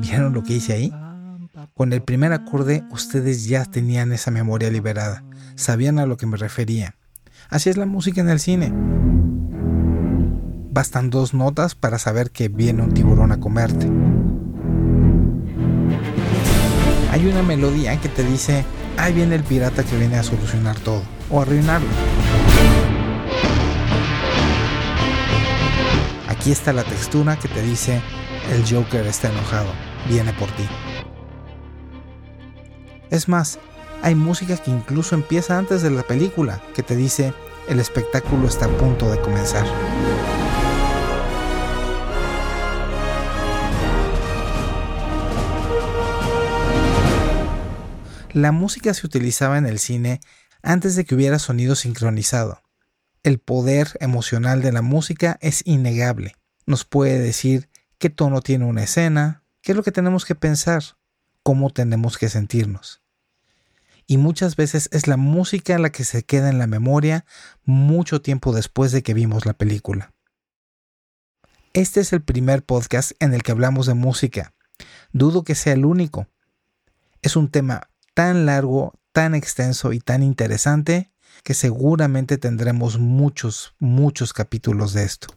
¿Vieron lo que hice ahí? Con el primer acorde ustedes ya tenían esa memoria liberada, sabían a lo que me refería. Así es la música en el cine. Bastan dos notas para saber que viene un tiburón a comerte. Hay una melodía que te dice, ahí viene el pirata que viene a solucionar todo o arruinarlo. Aquí está la textura que te dice, el Joker está enojado, viene por ti. Es más, hay música que incluso empieza antes de la película, que te dice, el espectáculo está a punto de comenzar. La música se utilizaba en el cine antes de que hubiera sonido sincronizado. El poder emocional de la música es innegable. Nos puede decir qué tono tiene una escena, qué es lo que tenemos que pensar, cómo tenemos que sentirnos. Y muchas veces es la música la que se queda en la memoria mucho tiempo después de que vimos la película. Este es el primer podcast en el que hablamos de música. Dudo que sea el único. Es un tema tan largo, tan extenso y tan interesante que seguramente tendremos muchos, muchos capítulos de esto.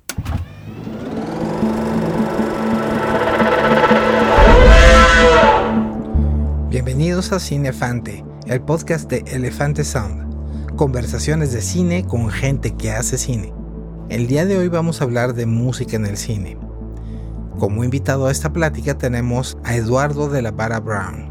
Bienvenidos a Cinefante, el podcast de Elefante Sound. Conversaciones de cine con gente que hace cine. El día de hoy vamos a hablar de música en el cine. Como invitado a esta plática tenemos a Eduardo de la Vara Brown.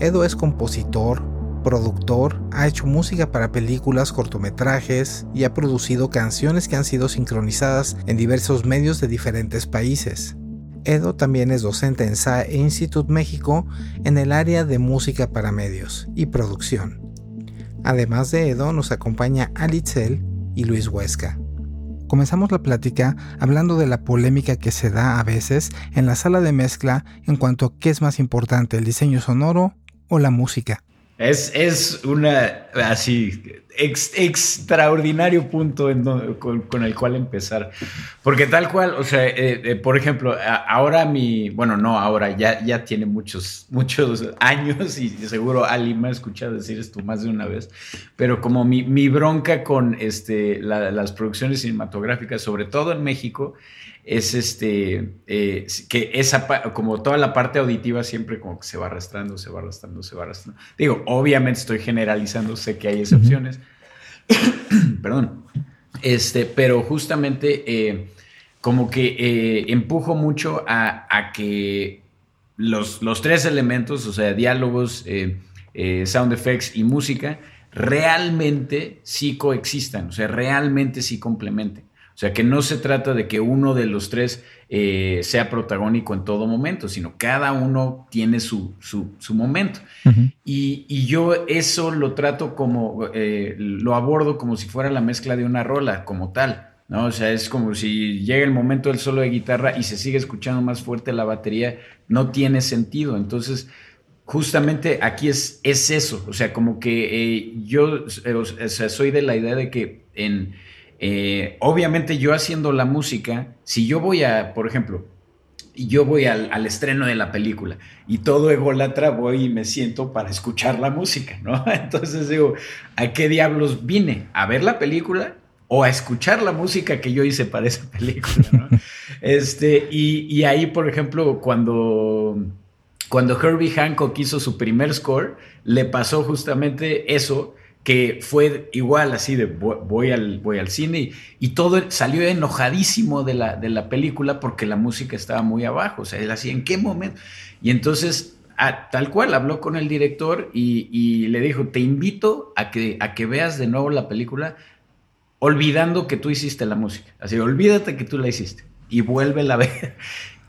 Edo es compositor, productor, ha hecho música para películas, cortometrajes y ha producido canciones que han sido sincronizadas en diversos medios de diferentes países. Edo también es docente en SAE Institute México en el área de música para medios y producción. Además de Edo nos acompaña Alitzel y Luis Huesca. Comenzamos la plática hablando de la polémica que se da a veces en la sala de mezcla en cuanto a qué es más importante, el diseño sonoro o la música. Es, es una así extraordinario punto con, el cual empezar. Porque tal cual, o sea, eh, eh, por ejemplo, ahora mi, bueno, no, ahora ya, ya tiene muchos, muchos años y seguro Ali me ha escuchado decir esto más de una vez, pero como mi, mi bronca con este, las producciones cinematográficas, sobre todo en México, es este, eh, que esa, como toda la parte auditiva siempre como que se va arrastrando, se va arrastrando, se va arrastrando. Digo, obviamente estoy generalizando, sé que hay excepciones, perdón, este, pero justamente eh, como que eh, empujo mucho a, que los, los, tres elementos, o sea, diálogos, sound effects y música, realmente sí coexistan, o sea, realmente sí complementen. O sea, que no se trata de que uno de los tres eh, sea protagónico en todo momento, sino cada uno tiene su, su, momento. y, yo eso lo trato como, eh, lo abordo como si fuera la mezcla de una rola, como tal. ¿no? O sea, es como si llega el momento del solo de guitarra y se sigue escuchando más fuerte la batería, no tiene sentido. Entonces, justamente aquí es, es eso. O sea, como que eh, yo soy de la idea de que en eh, obviamente yo haciendo la música, si yo voy a, por ejemplo, yo voy al, estreno de la película y todo ególatra voy y me siento para escuchar la música, ¿no? Entonces digo, ¿a qué diablos vine? ¿A ver la película? o a escuchar la música que yo hice para esa película, ¿no? este, y, y, ahí, por ejemplo, cuando, cuando Herbie Hancock hizo su primer score, le pasó justamente eso, que fue igual así de voy al, voy al cine y, todo salió enojadísimo de la, de la película porque la música estaba muy abajo, o sea, él así, ¿en qué momento? Y entonces, tal cual, habló con el director y, le dijo, te invito a que, a que veas de nuevo la película olvidando que tú hiciste la música, así, olvídate que tú la hiciste y vuélvela a ver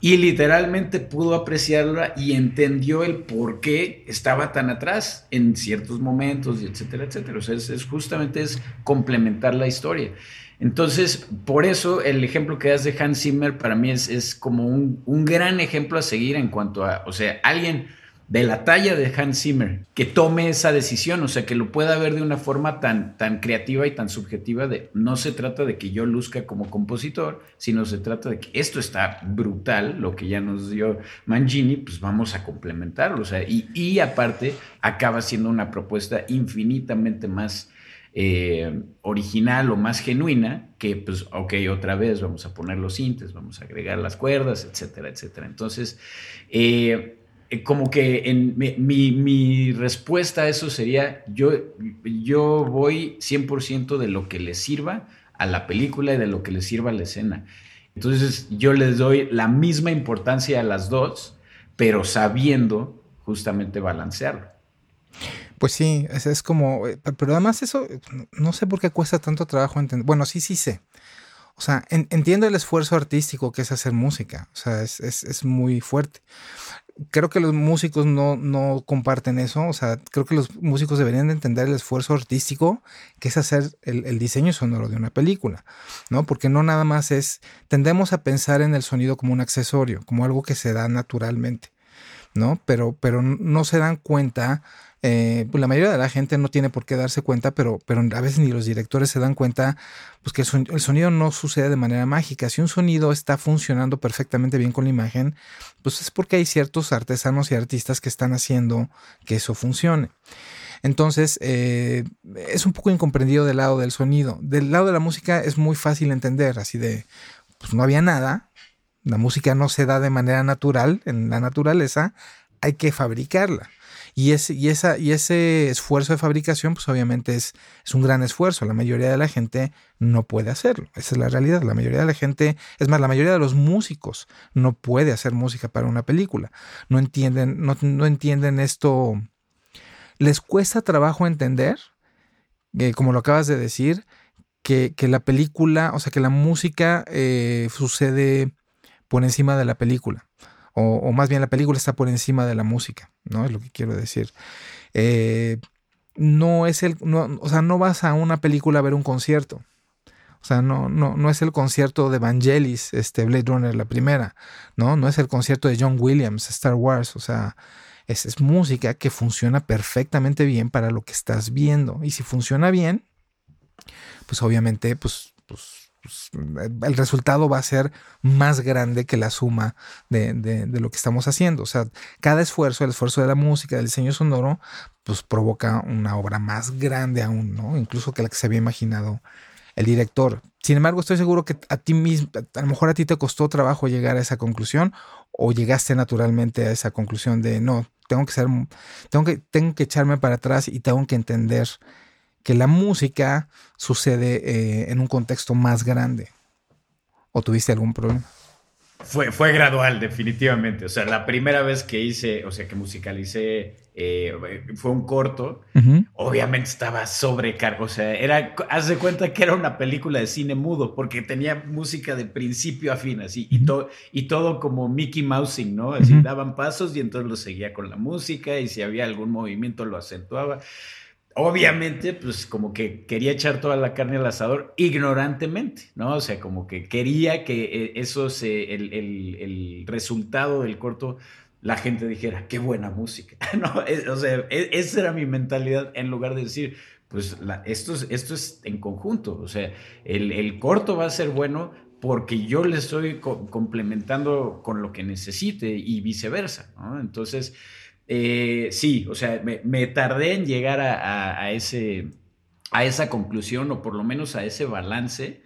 y literalmente pudo apreciarla y entendió el por qué estaba tan atrás en ciertos momentos, y etcétera, etcétera. O sea, es, justamente es complementar la historia. Entonces, por eso el ejemplo que das de Hans Zimmer para mí es, es como un, un, gran ejemplo a seguir en cuanto a, o sea, alguien de la talla de Hans Zimmer que tome esa decisión, o sea, que lo pueda ver de una forma tan, tan creativa y tan subjetiva de no se trata de que yo luzca como compositor, sino se trata de que esto está brutal, lo que ya nos dio Mangini, pues vamos a complementarlo, o sea, y, y aparte acaba siendo una propuesta infinitamente más eh, original o más genuina que, pues, ok, otra vez vamos a poner los sintes, vamos a agregar las cuerdas, etcétera, etcétera. Entonces, eh, eh, como que mi, respuesta a eso sería, yo, yo voy 100% de lo que le sirva a la película y de lo que le sirva a la escena. Entonces yo les doy la misma importancia a las dos, pero sabiendo justamente balancearlo. Pues sí, es, como, eh, pero además eso, no sé por qué cuesta tanto trabajo entender. Bueno, sí, sí sé. O sea, entiendo el esfuerzo artístico que es hacer música. O sea, es, es, es muy fuerte creo que los músicos no, no, comparten eso. O sea, creo que los músicos deberían de entender el esfuerzo artístico que es hacer el, diseño sonoro de una película, ¿no? Porque no nada más es, tendemos a pensar en el sonido como un accesorio, como algo que se da naturalmente, ¿no? Pero, pero no se dan cuenta eh, pues la mayoría de la gente no tiene por qué darse cuenta, pero, pero a veces ni los directores se dan cuenta pues que el, sonido no sucede de manera mágica. Si un sonido está funcionando perfectamente bien con la imagen, pues es porque hay ciertos artesanos y artistas que están haciendo que eso funcione. Entonces, eh, es un poco incomprendido del lado del sonido. Del lado de la música es muy fácil entender, así de, pues no había nada, la música no se da de manera natural en la naturaleza, hay que fabricarla. Y ese, y, esa, y ese esfuerzo de fabricación, pues obviamente es, es un gran esfuerzo. La mayoría de la gente no puede hacerlo. Esa es la realidad. La mayoría de la gente, es más, la mayoría de los músicos no puede hacer música para una película. No entienden, no, entienden esto. Les cuesta trabajo entender, eh, como lo acabas de decir, que, la película, o sea, que la música eh, sucede por encima de la película o, más bien la película está por encima de la música, ¿no? Es lo que quiero decir. Eh, no es el, no, o sea, no vas a una película a ver un concierto. O sea, no, no, no es el concierto de Vangelis, este Blade Runner, la primera, ¿no? No es el concierto de John Williams, Star Wars, o sea, es, es música que funciona perfectamente bien para lo que estás viendo. Y si funciona bien, pues obviamente, pues, pues pues, el resultado va a ser más grande que la suma de, lo que estamos haciendo. O sea, cada esfuerzo, el esfuerzo de la música, del diseño sonoro, pues provoca una obra más grande aún, ¿no? Incluso que la que se había imaginado el director. Sin embargo, estoy seguro que a ti mismo, a lo mejor a ti te costó trabajo llegar a esa conclusión o llegaste naturalmente a esa conclusión de no, tengo que ser, tengo que, tengo que echarme para atrás y tengo que entender que la música sucede eh, en un contexto más grande. ¿O tuviste algún problema? Fue, fue gradual, definitivamente. O sea, la primera vez que hice, o sea, que musicalicé, eh, fue un corto. Obviamente estaba sobrecargado. O sea, era, haz de cuenta que era una película de cine mudo, porque tenía música de principio a fin, así, y, y todo como Mickey Mousing, ¿no? Así daban pasos y entonces lo seguía con la música, y si había algún movimiento lo acentuaba obviamente, pues como que quería echar toda la carne al asador ignorantemente, ¿no? O sea, como que quería que eh, eso se, el, el, resultado del corto, la gente dijera, qué buena música, ¿no? O sea, e, esa era mi mentalidad en lugar de decir, pues esto, es, esto es en conjunto, o sea, el, corto va a ser bueno porque yo le estoy complementando con lo que necesite y viceversa, ¿no? Entonces, eh, sí, o sea, me, tardé en llegar a, ese, a esa conclusión o por lo menos a ese balance.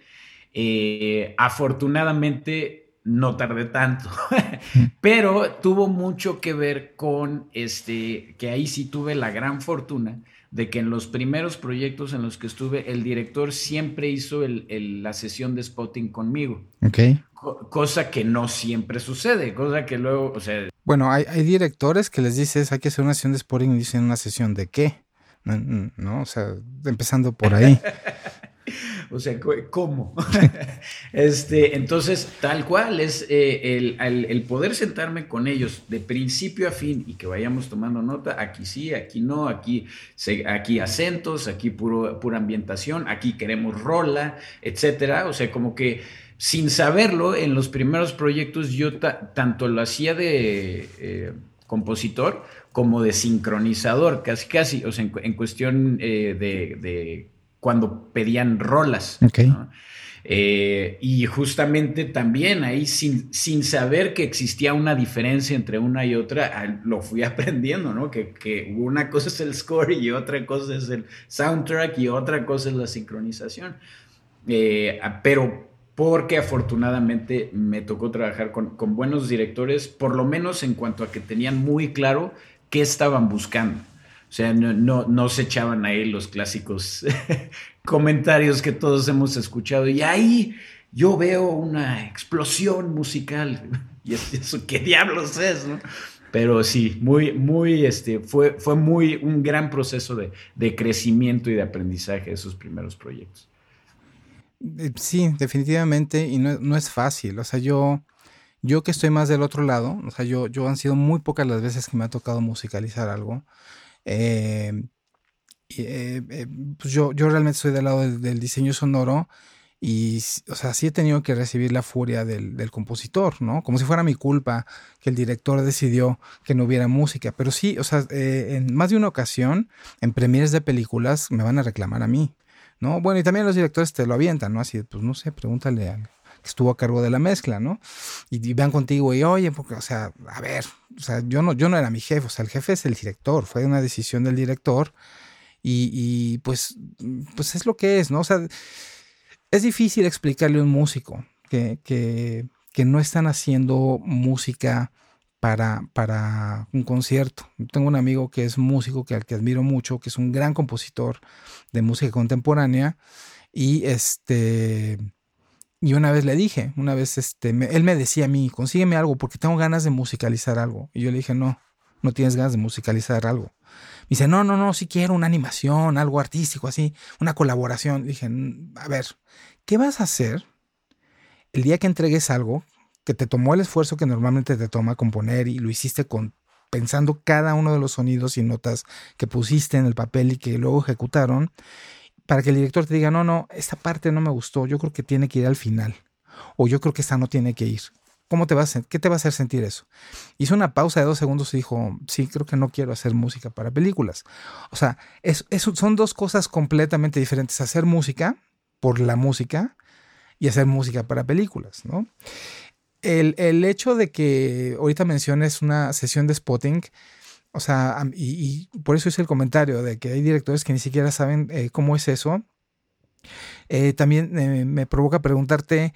Eh, afortunadamente no tardé tanto, pero tuvo mucho que ver con este, que ahí sí tuve la gran fortuna de que en los primeros proyectos en los que estuve, el director siempre hizo la sesión de spotting conmigo. Ok. cosa que no siempre sucede, cosa que luego, o sea... Bueno, hay, directores que les dices, hay que hacer una sesión de spotting y dicen una sesión de qué, ¿no? O sea, empezando por ahí. O sea, ¿cómo? este, entonces, tal cual es eh, el, poder sentarme con ellos de principio a fin y que vayamos tomando nota, aquí sí, aquí no, aquí, aquí acentos, aquí puro, pura ambientación, aquí queremos rola, etcétera. O sea, como que sin saberlo, en los primeros proyectos yo tanto lo hacía de... Eh, compositor como de sincronizador, casi casi, o sea, en, cuestión eh, de, cuando pedían rolas. Eh, y justamente también ahí, sin, sin, saber que existía una diferencia entre una y otra, lo fui aprendiendo, ¿no? Que, que, una cosa es el score y otra cosa es el soundtrack y otra cosa es la sincronización. Eh, pero porque afortunadamente me tocó trabajar con, buenos directores, por lo menos en cuanto a que tenían muy claro qué estaban buscando. O sea, no, no, no se echaban ahí los clásicos comentarios que todos hemos escuchado. Y ahí yo veo una explosión musical. Y eso, ¿qué diablos es? ¿no? Pero sí, muy, muy, este, fue, fue muy un gran proceso de, de crecimiento y de aprendizaje de esos primeros proyectos. Eh, sí, definitivamente, y no, no, es fácil. O sea, yo, yo que estoy más del otro lado, o sea, yo, yo han sido muy pocas las veces que me ha tocado musicalizar algo. Eh, eh, eh, pues yo, yo realmente soy del lado del, diseño sonoro y, o sea, sí he tenido que recibir la furia del, compositor, ¿no? Como si fuera mi culpa que el director decidió que no hubiera música. Pero sí, o sea, eh, en más de una ocasión, en premieres de películas, me van a reclamar a mí, ¿no? Bueno, y también los directores te lo avientan, ¿no? Así, pues no sé, pregúntale al que estuvo a cargo de la mezcla, ¿no? Y, van contigo y, oye, porque, o sea, a ver, o sea, yo no, yo no era mi jefe, o sea, el jefe es el director, fue una decisión del director y, pues, pues es lo que es, ¿no? O sea, es difícil explicarle a un músico que, que no están haciendo música para, para, un concierto. Tengo un amigo que es músico, que al que admiro mucho, que es un gran compositor de música contemporánea. Y este. Y una vez le dije, una vez este, él me decía a mí, consígueme algo porque tengo ganas de musicalizar algo. Y yo le dije, no, no tienes ganas de musicalizar algo dice, no, no, no, si quiero una animación, algo artístico, así, una colaboración. dije, a ver, ¿qué vas a hacer el día que entregues algo que te tomó el esfuerzo que normalmente te toma componer y lo hiciste con pensando cada uno de los sonidos y notas que pusiste en el papel y que luego ejecutaron, para que el director te diga, no, no, esta parte no me gustó, yo creo que tiene que ir al final, o yo creo que esta no tiene que ir. ¿Cómo te va a, ¿Qué te va a hacer sentir eso? Hizo una pausa de dos segundos y dijo, sí, creo que no quiero hacer música para películas. O sea, es, son dos cosas completamente diferentes. Hacer música por la música y hacer música para películas, ¿no? El, hecho de que ahorita menciones una sesión de spotting, o sea, y, por eso hice el comentario de que hay directores que ni siquiera saben eh, cómo es eso, eh, también eh, me provoca preguntarte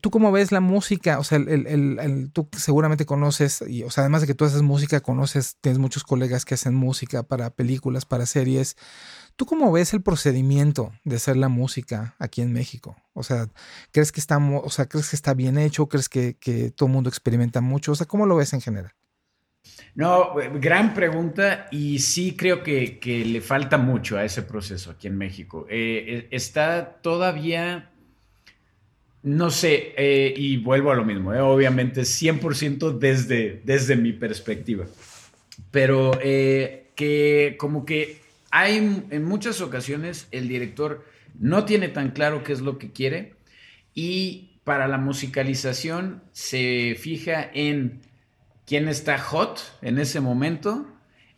¿Tú cómo ves la música? O sea, el, tú seguramente conoces, y, o sea, además de que tú haces música, conoces, tienes muchos colegas que hacen música para películas, para series. ¿Tú cómo ves el procedimiento de hacer la música aquí en México? O sea, ¿crees que está, o sea, ¿crees que está bien hecho? ¿Crees que, todo el mundo experimenta mucho? O sea, ¿cómo lo ves en general? No, gran pregunta y sí creo que, le falta mucho a ese proceso aquí en México. Eh, eh, está todavía no sé, eh, y vuelvo a lo mismo, eh, obviamente 100% desde, desde mi perspectiva, pero eh, que como que hay en muchas ocasiones el director no tiene tan claro qué es lo que quiere y para la musicalización se fija en quién está hot en ese momento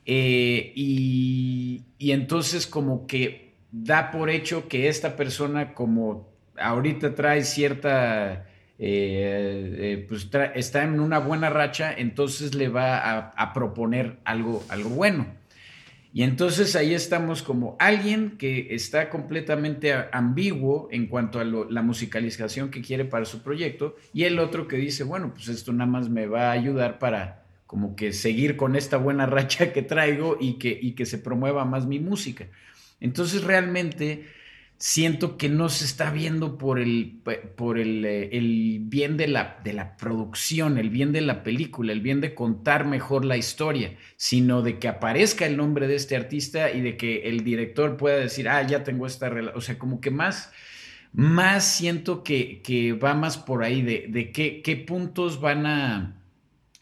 y, y entonces como que da por hecho que esta persona como ahorita trae cierta, eh, eh, pues está en una buena racha, entonces le va a, proponer algo, algo bueno. Y entonces ahí estamos como alguien que está completamente ambiguo en cuanto a la musicalización que quiere para su proyecto y el otro que dice, bueno, pues esto nada más me va a ayudar para como que seguir con esta buena racha que traigo y que, y que se promueva más mi música. Entonces realmente siento que no se está viendo por el, por el, eh, el bien de la, de la, producción, el bien de la película, el bien de contar mejor la historia, sino de que aparezca el nombre de este artista y de que el director pueda decir, ah, ya tengo esta relación, o sea, como que más, más siento que, que va más por ahí, de, de qué, qué puntos van a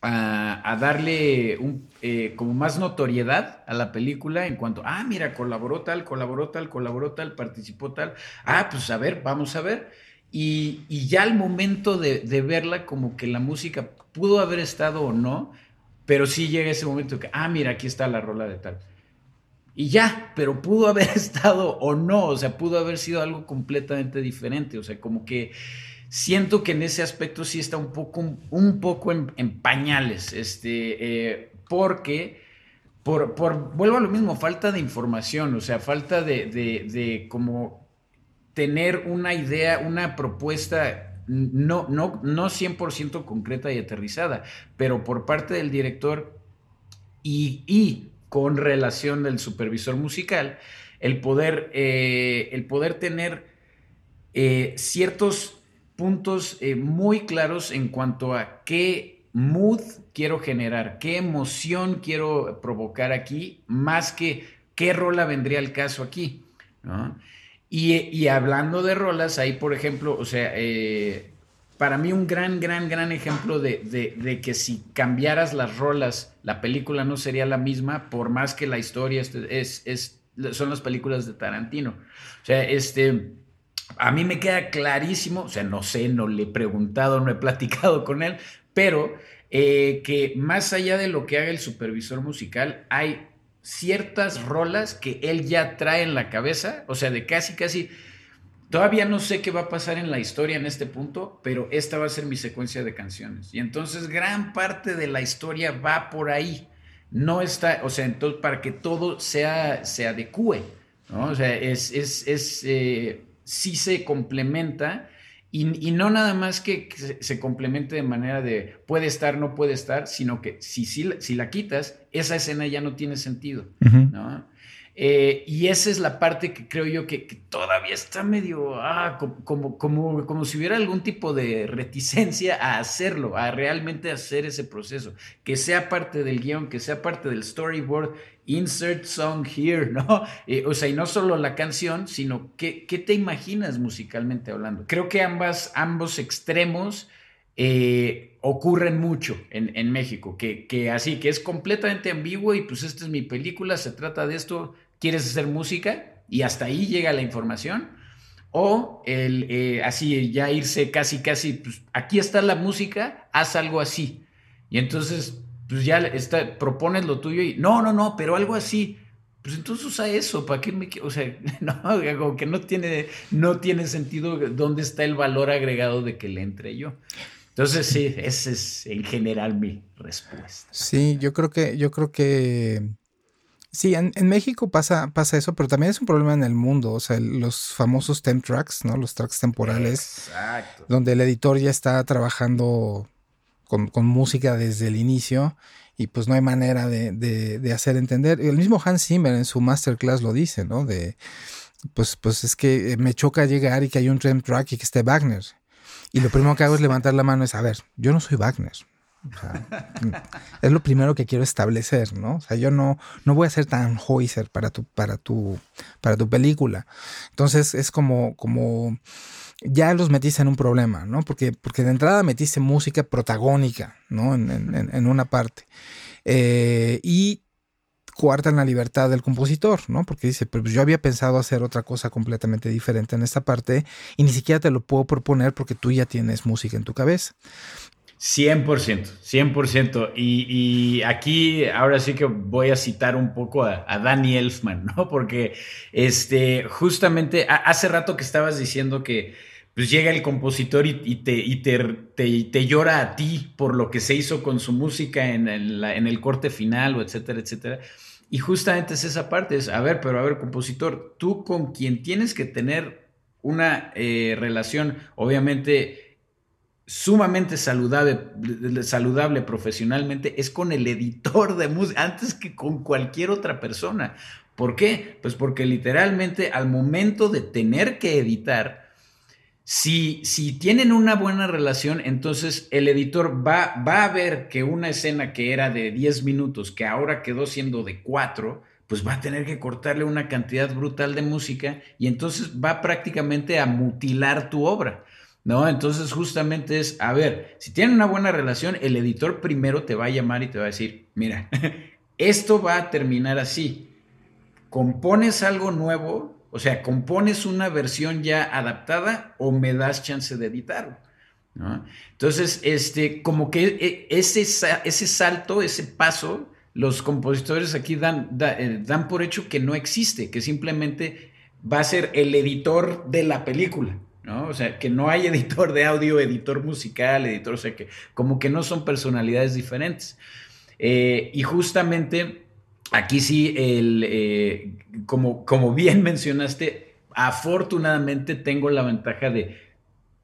a, darle eh, como más notoriedad a la película en cuanto, ah, mira, colaboró tal, colaboró tal, colaboró tal, participó tal, ah, pues a ver, vamos a ver. Y, y ya al momento de, de, verla, como que la música pudo haber estado o no, Pero sí llega ese momento que, ah, mira, aquí está la rola de tal. Y ya, pero pudo haber estado o no, o sea, pudo haber sido algo completamente diferente, o sea, como que siento que en ese aspecto sí está un poco, un poco en, pañales, este, eh, porque, por, por, vuelvo a lo mismo, falta de información, o sea, falta de, de, de como tener una idea, una propuesta no, no, no 100% concreta y aterrizada, pero por parte del director y, y con relación del supervisor musical, el poder, eh, el poder tener eh, ciertos puntos eh, muy claros en cuanto a qué mood quiero generar, qué emoción quiero provocar aquí, más que qué rola vendría al caso aquí. ¿no? Y, hablando de rolas, ahí por ejemplo, o sea, eh, para mí un gran, gran, gran ejemplo de, que si cambiaras las rolas, la película no sería la misma, por más que la historia es, es, son las películas de Tarantino. O sea, este, a mí me queda clarísimo, o sea, no sé, no le he preguntado, no he platicado con él, pero eh, que más allá de lo que haga el supervisor musical, hay ciertas rolas que él ya trae en la cabeza, o sea, de casi, casi, todavía no sé qué va a pasar en la historia en este punto, pero esta va a ser mi secuencia de canciones. Y entonces gran parte de la historia va por ahí. No está, o sea, entonces para que todo sea, se adecue, ¿no? O sea, es, es, eh, sí se complementa y, no nada más que, se, complemente de manera de puede estar, no puede estar, sino que si, si, si la quitas, esa escena ya no tiene sentido, ¿no? Eh, y esa es la parte que creo yo que, todavía está medio ah, como, como, como, si hubiera algún tipo de reticencia a hacerlo, a realmente hacer ese proceso, que sea parte del guion, que sea parte del storyboard, insert song here, ¿no? Eh, o sea, y no solo la canción, sino qué, qué te imaginas musicalmente hablando. Creo que ambas, ambos extremos eh, ocurren mucho en, en México, que, que, así, que es completamente ambiguo y pues esta es mi película, se trata de esto, quieres hacer música y hasta ahí llega la información. O el, eh, así ya irse casi, casi, pues aquí está la música, haz algo así. Y entonces, pues ya está, propones lo tuyo y no, no, no, pero algo así. Pues entonces usa eso, ¿para qué me O sea, no, que no tiene, no tiene sentido dónde está el valor agregado de que le entre yo. Entonces, sí, esa es en general mi respuesta. Sí, yo creo que, yo creo que Sí, en, México pasa, pasa eso, pero también es un problema en el mundo. O sea, los famosos temp tracks, ¿no? Los tracks temporales. Exacto. Donde el editor ya está trabajando con, música desde el inicio y pues no hay manera de, hacer entender. El mismo Hans Zimmer en su masterclass lo dice, ¿no? De, pues, pues es que me choca llegar y que hay un temp track y que esté Wagner. Y lo primero que hago es levantar la mano y es, a ver, yo no soy Wagner. Es lo primero que quiero establecer, ¿no? O sea, yo no, no voy a ser tan Hoiser para tu, para tu, para tu película. Entonces es como, como ya los metiste en un problema, ¿no? Porque, porque de entrada metiste música protagónica, ¿no? En, una parte. Eh, y cuartan la libertad del compositor, ¿no? Porque dice, pues yo había pensado hacer otra cosa completamente diferente en esta parte y ni siquiera te lo puedo proponer porque tú ya tienes música en tu cabeza. 100%, 100%. Y, y aquí ahora sí que voy a citar un poco a, Danny Elfman, ¿no? Porque este, justamente hace rato que estabas diciendo que pues llega el compositor y, te, y te, te, llora a ti por lo que se hizo con su música en el, en el corte final, o etcétera, etcétera. Y justamente es esa parte, es, a ver, pero a ver, compositor, tú con quien tienes que tener una eh, relación, obviamente sumamente saludable, saludable profesionalmente es con el editor de música antes que con cualquier otra persona. ¿Por qué? Pues porque literalmente al momento de tener que editar, si, si tienen una buena relación, entonces el editor va, va a ver que una escena que era de 10 minutos, que ahora quedó siendo de 4, pues va a tener que cortarle una cantidad brutal de música y entonces va prácticamente a mutilar tu obra. ¿No? Entonces justamente es, a ver, si tienen una buena relación, el editor primero te va a llamar y te va a decir, mira, esto va a terminar así. Compones algo nuevo, o sea, compones una versión ya adaptada o me das chance de editarlo. Entonces, este, como que e, ese, ese salto, ese paso, los compositores aquí dan, eh, dan por hecho que no existe, que simplemente va a ser el editor de la película. ¿No? O sea, que no hay editor de audio, editor musical, editor, o sea, que como que no son personalidades diferentes. Eh, y justamente aquí sí, el, eh, como, como bien mencionaste, afortunadamente tengo la ventaja de,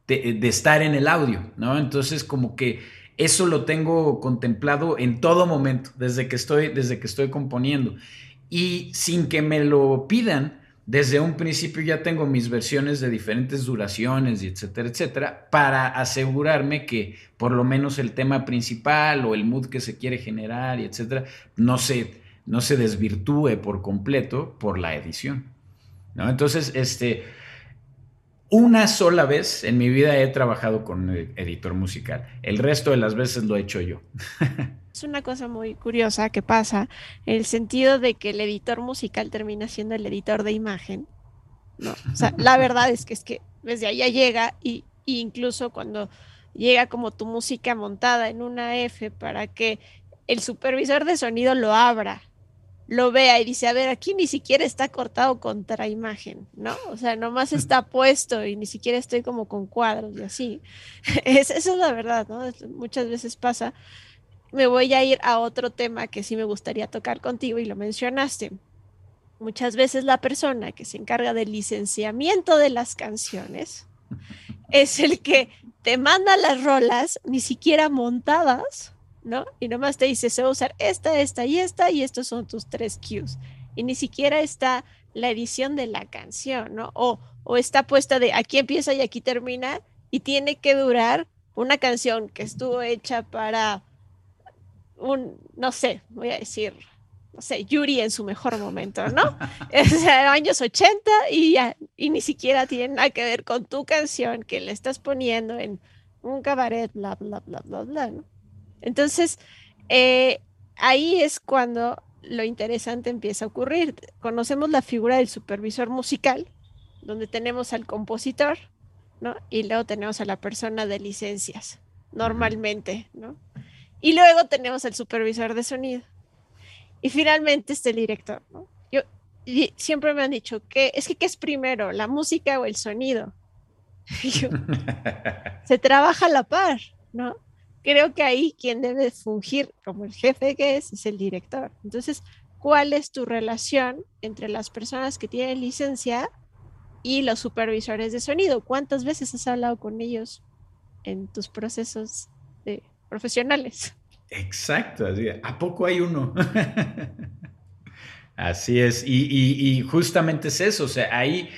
de, estar en el audio, ¿no? Entonces, como que eso lo tengo contemplado en todo momento, desde que estoy, desde que estoy componiendo. Y sin que me lo pidan, desde un principio ya tengo mis versiones de diferentes duraciones y etcétera, etcétera, para asegurarme que por lo menos el tema principal o el mood que se quiere generar y etcétera, no se, no se desvirtúe por completo por la edición. ¿no? Entonces, este, una sola vez en mi vida he trabajado con editor musical. El resto de las veces lo he hecho yo. Es una cosa muy curiosa que pasa, en el sentido de que el editor musical termina siendo el editor de imagen. ¿no? O sea, la verdad es que es que desde allá llega y, incluso cuando llega como tu música montada en una F para que el supervisor de sonido lo abra, lo vea y dice, a ver, aquí ni siquiera está cortado contra imagen, ¿no? O sea, nomás está puesto y ni siquiera estoy como con cuadros y así. Es, esa es la verdad, ¿no? Muchas veces pasa me voy a ir a otro tema que sí me gustaría tocar contigo y lo mencionaste. Muchas veces la persona que se encarga del licenciamiento de las canciones es el que te manda las rolas ni siquiera montadas, ¿no? Y nomás te dice, se va a usar esta, esta y esta y estos son tus tres cues. Y ni siquiera está la edición de la canción, ¿no? O, o está puesta de aquí empieza y aquí termina y tiene que durar una canción que estuvo hecha para un, no sé, voy a decir, no sé, Yuri en su mejor momento, ¿no? es años 80 y ya, y ni siquiera tiene nada que ver con tu canción que le estás poniendo en un cabaret, bla, bla, bla, bla, bla, ¿no? Entonces, eh, ahí es cuando lo interesante empieza a ocurrir. Conocemos la figura del supervisor musical, donde tenemos al compositor, ¿no? Y luego tenemos a la persona de licencias, normalmente, ¿no? Y luego tenemos el supervisor de sonido. Y finalmente está el director, ¿no? Yo, y siempre me han dicho que es que ¿qué es primero, la música o el sonido? se trabaja a la par, ¿no? Creo que ahí quien debe fungir como el jefe que es es el director. Entonces, ¿cuál es tu relación entre las personas que tienen licencia y los supervisores de sonido? ¿Cuántas veces has hablado con ellos en tus procesos de profesionales. Exacto, ¿a poco hay uno? así es, y, justamente es eso, o sea, ahí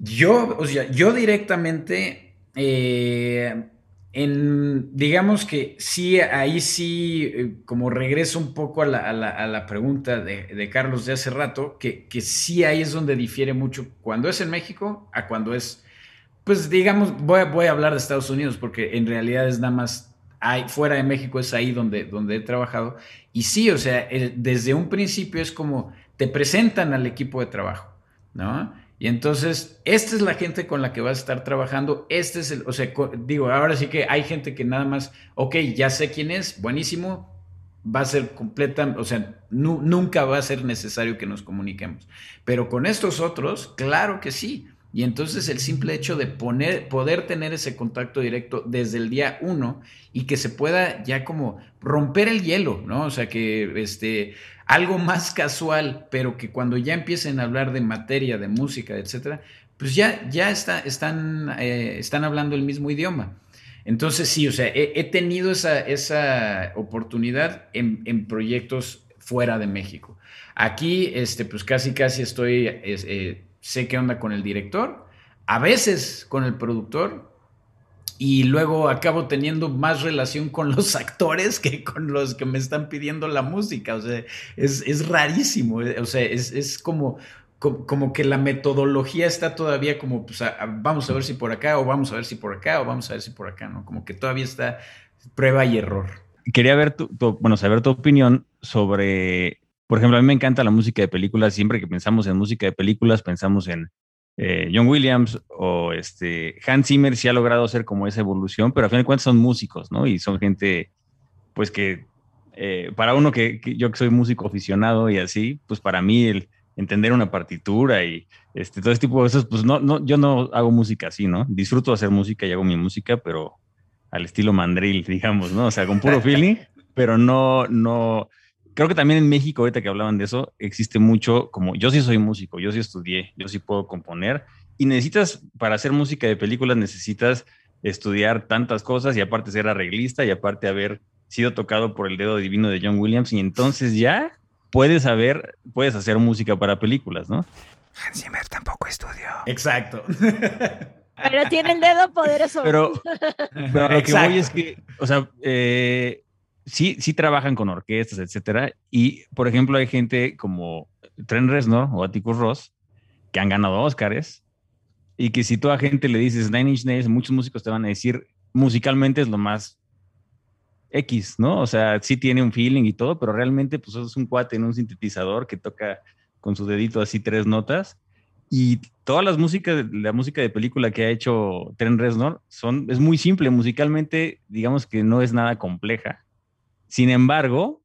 yo, o sea, yo directamente, eh, en, digamos que sí, ahí sí, eh, como regreso un poco a la, pregunta de, Carlos de hace rato, que, que sí ahí es donde difiere mucho cuando es en México a cuando es, pues digamos, voy, voy a hablar de Estados Unidos porque en realidad es nada más fuera de México es ahí donde, donde he trabajado. Y sí, o sea, desde un principio es como te presentan al equipo de trabajo, ¿no? Y entonces, esta es la gente con la que vas a estar trabajando, este es el, o sea, digo, ahora sí que hay gente que nada más, ok, ya sé quién es, buenísimo, va a ser completa, o sea, nunca va a ser necesario que nos comuniquemos. Pero con estos otros, claro que sí. Y entonces el simple hecho de poner, poder tener ese contacto directo desde el día uno y que se pueda ya como romper el hielo, ¿no? O sea, que este, algo más casual, pero que cuando ya empiecen a hablar de materia, de música, etcétera, pues ya, ya está, están, eh, están hablando el mismo idioma. Entonces sí, o sea, he, tenido esa, esa oportunidad en, en, proyectos fuera de México. Aquí, este, pues casi, casi estoy... Eh, sé qué onda con el director, a veces con el productor, y luego acabo teniendo más relación con los actores que con los que me están pidiendo la música. O sea, es, rarísimo. O sea, es, como, como, que la metodología está todavía como, pues, vamos a ver si por acá, o vamos a ver si por acá, o vamos a ver si por acá, ¿no? Como que todavía está prueba y error. Quería ver tu, bueno, saber tu opinión sobre por ejemplo, a mí me encanta la música de películas. Siempre que pensamos en música de películas, pensamos en eh, John Williams o este Hans Zimmer sí ha logrado hacer como esa evolución, pero a fin de cuentas son músicos, ¿no? Y son gente, pues que eh, para uno que, yo que soy músico aficionado y así, pues para mí el entender una partitura y este, todo este tipo de cosas, pues no, no, yo no hago música así, ¿no? Disfruto hacer música y hago mi música, pero al estilo mandril, digamos, ¿no? O sea, con puro feeling, pero no, no, creo que también en México, ahorita que hablaban de eso, existe mucho como yo sí soy músico, yo sí estudié, yo sí puedo componer y necesitas, para hacer música de películas, necesitas estudiar tantas cosas y aparte ser arreglista y aparte haber sido tocado por el dedo divino de John Williams y entonces ya puedes saber, puedes hacer música para películas, ¿no? Hans Zimmer tampoco estudió. Exacto. Pero tiene el dedo poderoso. Pero, pero lo que voy es que, o sea, eh, sí, sí trabajan con orquestas, etcétera. Y, por ejemplo, hay gente como Trent Reznor o Atticus Ross que han ganado Oscars y que si toda gente le dices Nine Inch Nails, muchos músicos te van a decir musicalmente es lo más X, ¿no? O sea, sí tiene un feeling y todo, pero realmente pues es un cuate en un sintetizador que toca con su dedito así tres notas y todas las músicas, la música de película que ha hecho Trent Reznor son, es muy simple, musicalmente digamos que no es nada compleja sin embargo,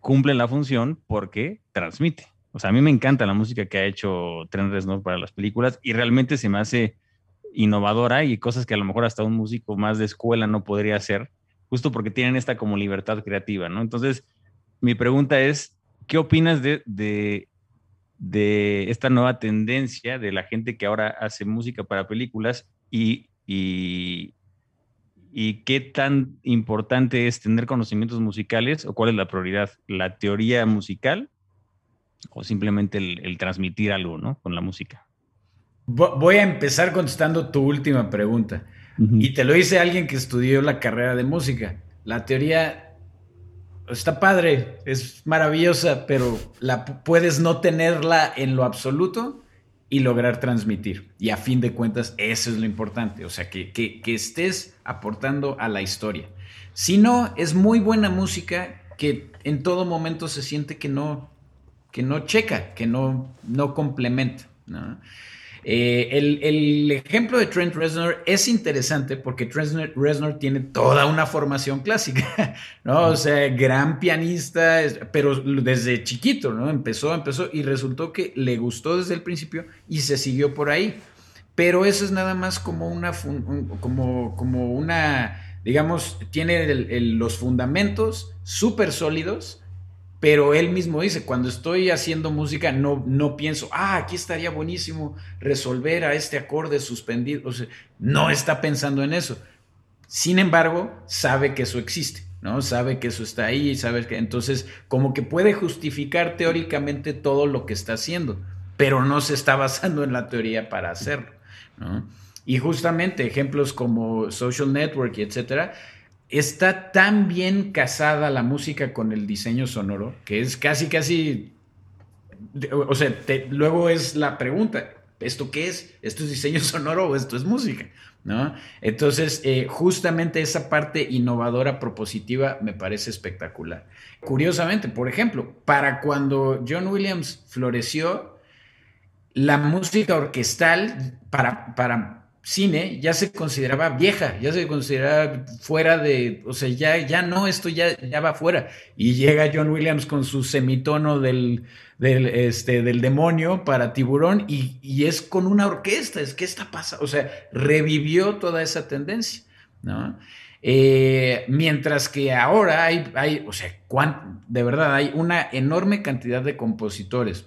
cumple la función porque transmite. O sea, a mí me encanta la música que ha hecho Trent Reznor para las películas y realmente se me hace innovadora y cosas que a lo mejor hasta un músico más de escuela no podría hacer, justo porque tienen esta como libertad creativa, ¿no? Entonces, mi pregunta es, ¿qué opinas de, de, de esta nueva tendencia de la gente que ahora hace música para películas y, y, y qué tan importante es tener conocimientos musicales o cuál es la prioridad, la teoría musical o simplemente el, transmitir algo, ¿no? Con la música. Voy a empezar contestando tu última pregunta. Y te lo dice alguien que estudió la carrera de música. La teoría está padre, es maravillosa, pero la puedes no tenerla en lo absoluto y lograr transmitir. Y a fin de cuentas, eso es lo importante. O sea, que, que, estés aportando a la historia. Si no, es muy buena música que en todo momento se siente que no, que no checa, que no, no complementa. Eh, el, ejemplo de Trent Reznor es interesante porque Trent Reznor tiene toda una formación clásica, ¿no? O sea, gran pianista, pero desde chiquito, ¿no? Empezó, empezó y resultó que le gustó desde el principio y se siguió por ahí. Pero eso es nada más como una, como, como una, digamos, tiene los fundamentos súper sólidos pero él mismo dice, cuando estoy haciendo música no, no pienso, ah, aquí estaría buenísimo resolver a este acorde suspendido. No está pensando en eso. Sin embargo, sabe que eso existe, ¿no? Sabe que eso está ahí, sabe que entonces como que puede justificar teóricamente todo lo que está haciendo, pero no se está basando en la teoría para hacerlo. Y justamente ejemplos como Social Network y etcétera, está tan bien casada la música con el diseño sonoro que es casi, casi, o sea, luego es la pregunta, ¿esto qué es? ¿Esto es diseño sonoro o esto es música? ¿No? Entonces, eh, justamente esa parte innovadora, propositiva, me parece espectacular. Curiosamente, por ejemplo, para cuando John Williams floreció, la música orquestal para, para cine ya se consideraba vieja, ya se consideraba fuera de, o sea, ya, ya no, esto ya, ya va fuera. Y llega John Williams con su semitono del, del, este, del demonio para tiburón y, y, es con una orquesta, es que está pasando, o sea, revivió toda esa tendencia, ¿no? Eh, mientras que ahora hay, hay o sea, de verdad, hay una enorme cantidad de compositores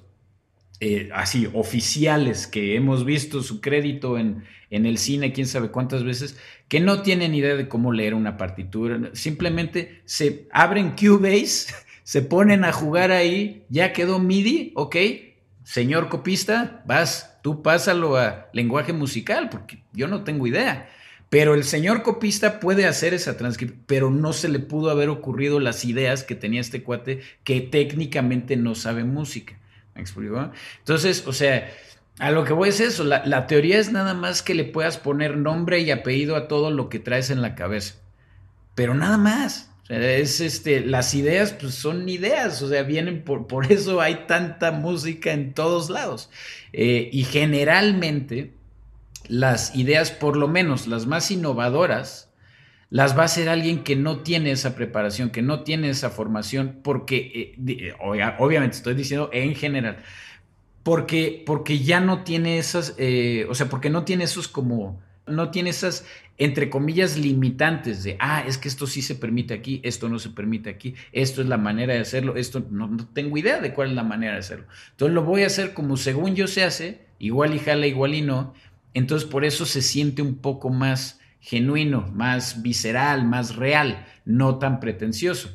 eh, así oficiales que hemos visto su crédito en, en, el cine, quién sabe cuántas veces, que no tienen idea de cómo leer una partitura. Simplemente se abren Cubase, se ponen a jugar ahí, ya quedó MIDI, ok, señor copista, vas, tú pásalo a lenguaje musical, porque yo no tengo idea. Pero el señor copista puede hacer esa transcripción, pero no se le pudo haber ocurrido las ideas que tenía este cuate que técnicamente no sabe música. Entonces, o sea, a lo que voy es eso. La, teoría es nada más que le puedas poner nombre y apellido a todo lo que traes en la cabeza. Pero nada más. es este, las ideas, pues son ideas, o sea, vienen por, por eso hay tanta música en todos lados. Eh, y generalmente las ideas, por lo menos las más innovadoras, las va a hacer alguien que no tiene esa preparación, que no tiene esa formación, porque, eh, obviamente estoy diciendo en general, porque, porque ya no tiene esas, eh, o sea, porque no tiene esos como, no tiene esas, entre comillas, limitantes de, ah, es que esto sí se permite aquí, esto no se permite aquí, esto es la manera de hacerlo, esto no, no tengo idea de cuál es la manera de hacerlo. Entonces lo voy a hacer como según yo se hace, igual y jala, igual y no. Entonces por eso se siente un poco más genuino, más visceral, más real, no tan pretencioso.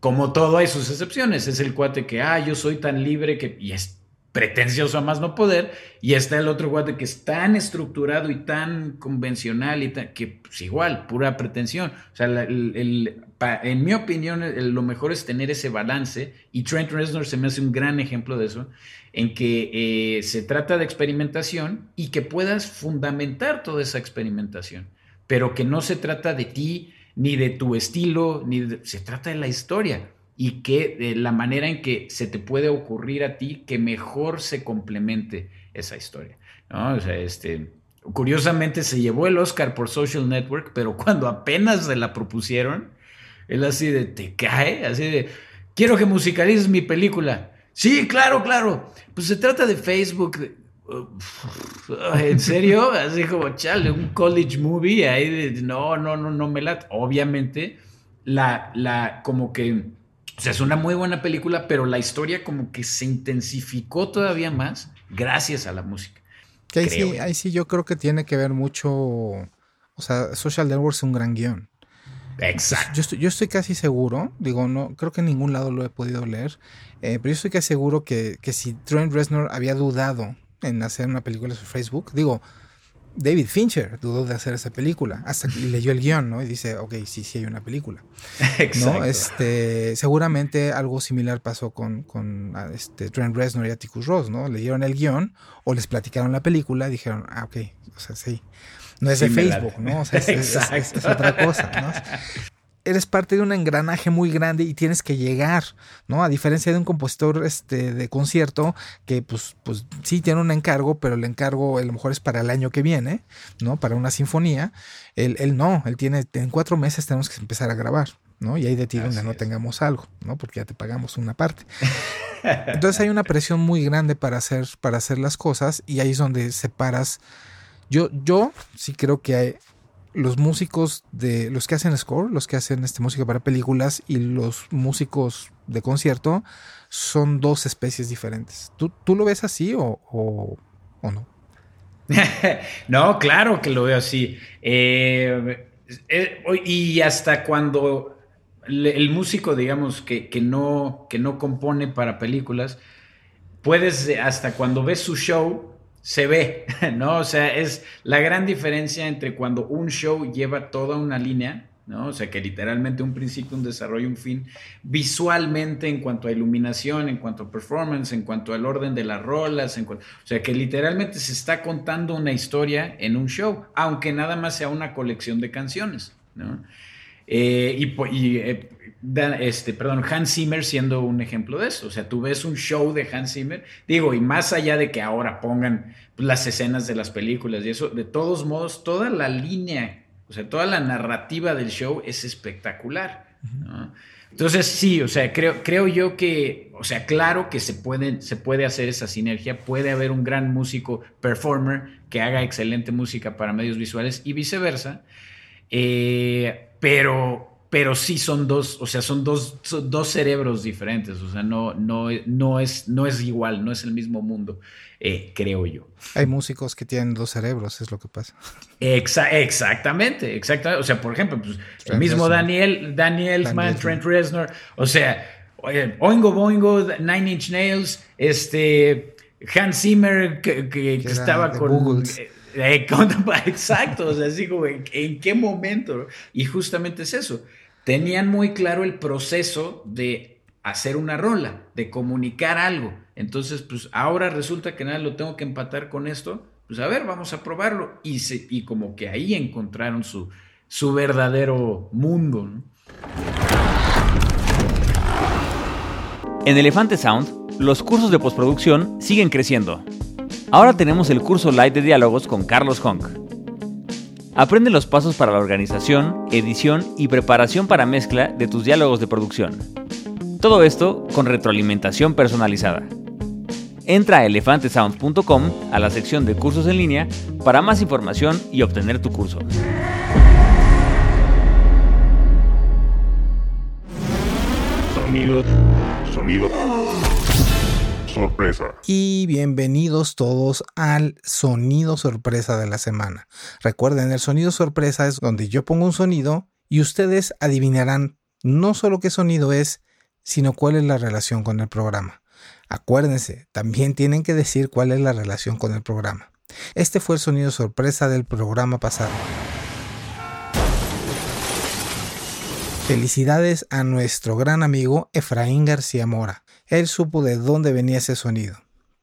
Como todo hay sus excepciones, es el cuate que, ah, yo soy tan libre que, y es pretencioso a más no poder, y está el otro guate que es tan estructurado y tan convencional y que pues igual, pura pretensión. O sea, en mi opinión, lo mejor es tener ese balance, y Trent Reznor se me hace un gran ejemplo de eso, en que eh, se trata de experimentación y que puedas fundamentar toda esa experimentación, pero que no se trata de ti, ni de tu estilo, ni se trata de la historia y que de la manera en que se te puede ocurrir a ti que mejor se complemente esa historia. ¿no? O sea, este, curiosamente se llevó el Oscar por Social Network, pero cuando apenas se la propusieron, él así de, te cae, así de, quiero que musicalices mi película. Sí, claro, claro. Pues se trata de Facebook. ¿En serio? Así como, chale, un college movie ahí de, no, no, no, no me la... Obviamente, la, la, como que o sea, es una muy buena película, pero la historia como que se intensificó todavía más gracias a la música. Que ahí, sí, ahí sí yo creo que tiene que ver mucho, o sea, Social Network es un gran guion. Exacto. Yo estoy, yo estoy casi seguro, digo, no, creo que en ningún lado lo he podido leer, eh, pero yo estoy casi seguro que, que si Trent Reznor había dudado en hacer una película sobre Facebook, digo, David Fincher dudó de hacer esa película hasta que leyó el guion, ¿no? Y dice, ok, sí, sí hay una película. Exacto. Este, seguramente algo similar pasó con, con ah, este, Trent Reznor y Atticus Ross, ¿no? Leyeron el guion o les platicaron la película y dijeron, ah, ok, o sea, sí. No es de Facebook, ¿no? O sea, es, es, otra cosa, ¿no? Eres parte de un engranaje muy grande y tienes que llegar, ¿no? A diferencia de un compositor este, de concierto que pues, pues sí tiene un encargo, pero el encargo a lo mejor es para el año que viene, ¿no? Para una sinfonía. Él, él no, él tiene, en cuatro meses tenemos que empezar a grabar, ¿no? Y ahí de ti donde no tengamos algo, ¿no? Porque ya te pagamos una parte. Entonces hay una presión muy grande para hacer, para hacer las cosas y ahí es donde separas. Yo, yo sí creo que hay, los músicos de los que hacen score, los que hacen este, música para películas y los músicos de concierto son dos especies diferentes. ¿Tú, tú lo ves así o, o, no? no, claro que lo veo así. Eh, eh, y hasta cuando el músico, digamos, que, que, no, que no compone para películas, puedes, hasta cuando ves su show, se ve, ¿no? O sea, es la gran diferencia entre cuando un show lleva toda una línea, ¿no? O sea, que literalmente un principio, un desarrollo, un fin, visualmente en cuanto a iluminación, en cuanto a performance, en cuanto al orden de las rolas, en o sea, que literalmente se está contando una historia en un show, aunque nada más sea una colección de canciones, ¿no? Eh, y, eh, este, perdón, Hans Zimmer siendo un ejemplo de eso. O sea, tú ves un show de Hans Zimmer, digo, y más allá de que ahora pongan las escenas de las películas y eso, de todos modos, toda la línea, o sea, toda la narrativa del show es espectacular. Entonces, sí, o sea, creo, creo yo que, o sea, claro que se, puede, se puede hacer esa sinergia, puede haber un gran músico performer que haga excelente música para medios visuales y viceversa, eh, pero pero sí son dos, o sea, son dos, dos cerebros diferentes, o sea, no, no, no, es, no es igual, no es el mismo mundo, eh, creo yo. Hay músicos que tienen dos cerebros, es lo que pasa. exactamente, exactamente, o sea, por ejemplo, pues, el mismo Daniel, Daniel Man, Trent Reznor, o sea, Oingo Boingo, Nine Inch Nails, este, Hans Zimmer, que, estaba con... Eh, exacto, o sea, así como, ¿en, ¿en, qué momento? Y justamente es eso tenían muy claro el proceso de hacer una rola, de comunicar algo. Entonces, pues ahora resulta que nada, lo tengo que empatar con esto. Pues a ver, vamos a probarlo. Y, se, y como que ahí encontraron su, su verdadero mundo. ¿no? En Elefante Sound, los cursos de postproducción siguen creciendo. Ahora tenemos el curso Light de diálogos con Carlos Honk Aprende los pasos para la organización, edición y preparación para mezcla de tus diálogos de producción. Todo esto con retroalimentación personalizada. Entra a elefantesound.com a la sección de cursos en línea para más información y obtener tu curso. Sonido. Sonido. Sorpresa. Y bienvenidos todos al sonido sorpresa de la semana. Recuerden, el sonido sorpresa es donde yo pongo un sonido y ustedes adivinarán no solo qué sonido es, sino cuál es la relación con el programa. Acuérdense, también tienen que decir cuál es la relación con el programa. Este fue el sonido sorpresa del programa pasado. Felicidades a nuestro gran amigo Efraín García Mora. Él supo de dónde venía ese sonido.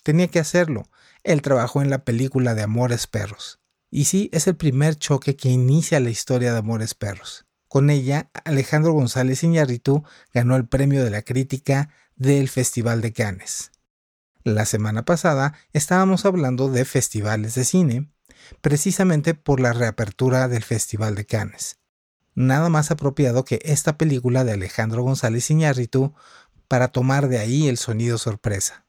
Tenía que hacerlo. Él trabajó en la película de Amores Perros. Y sí, es el primer choque que inicia la historia de Amores Perros. Con ella, Alejandro González Iñárritu ganó el premio de la crítica del Festival de Cannes. La semana pasada estábamos hablando de festivales de cine, precisamente por la reapertura del Festival de Cannes. Nada más apropiado que esta película de Alejandro González Iñárritu para tomar de ahí el sonido sorpresa.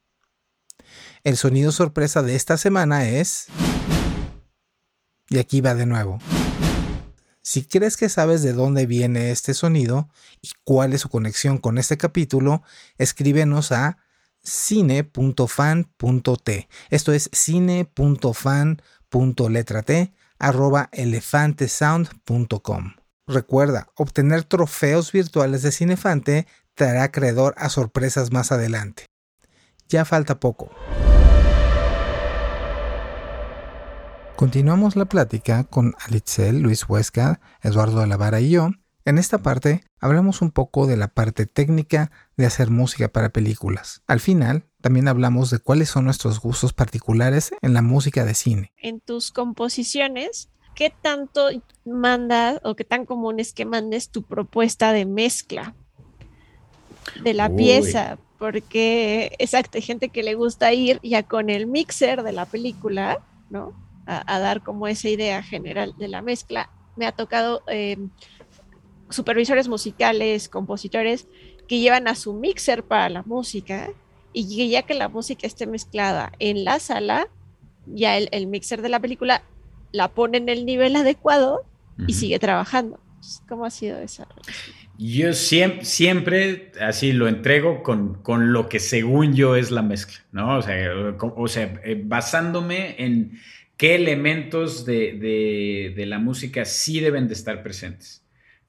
El sonido sorpresa de esta semana es... Y aquí va de nuevo. Si crees que sabes de dónde viene este sonido y cuál es su conexión con este capítulo, escríbenos a cine.fan.t. Esto es cine.fan.letra.t arroba elefantesound.com. Recuerda, obtener trofeos virtuales de Cinefante te hará acreedor a sorpresas más adelante. Ya falta poco. Continuamos la plática con Alitzel, Luis Huesca, Eduardo Alavara y yo. En esta parte hablamos un poco de la parte técnica de hacer música para películas. Al final, también hablamos de cuáles son nuestros gustos particulares en la música de cine. En tus composiciones, ¿qué tanto mandas o qué tan común es que mandes tu propuesta de mezcla de la pieza? Porque, exacto, hay gente que le gusta ir ya con el mixer de la película, ¿no? a, dar como esa idea general de la mezcla. Me ha tocado eh, supervisores musicales, compositores que llevan a su mixer para la música y ya que la música esté mezclada en la sala, ya el, mixer de la película la pone en el nivel adecuado y sigue trabajando. ¿Cómo ha sido esa? Yo siempre, siempre así lo entrego con, con, lo que según yo es la mezcla, ¿no? O sea, o sea eh, basándome en, qué elementos de, la música sí deben de estar presentes.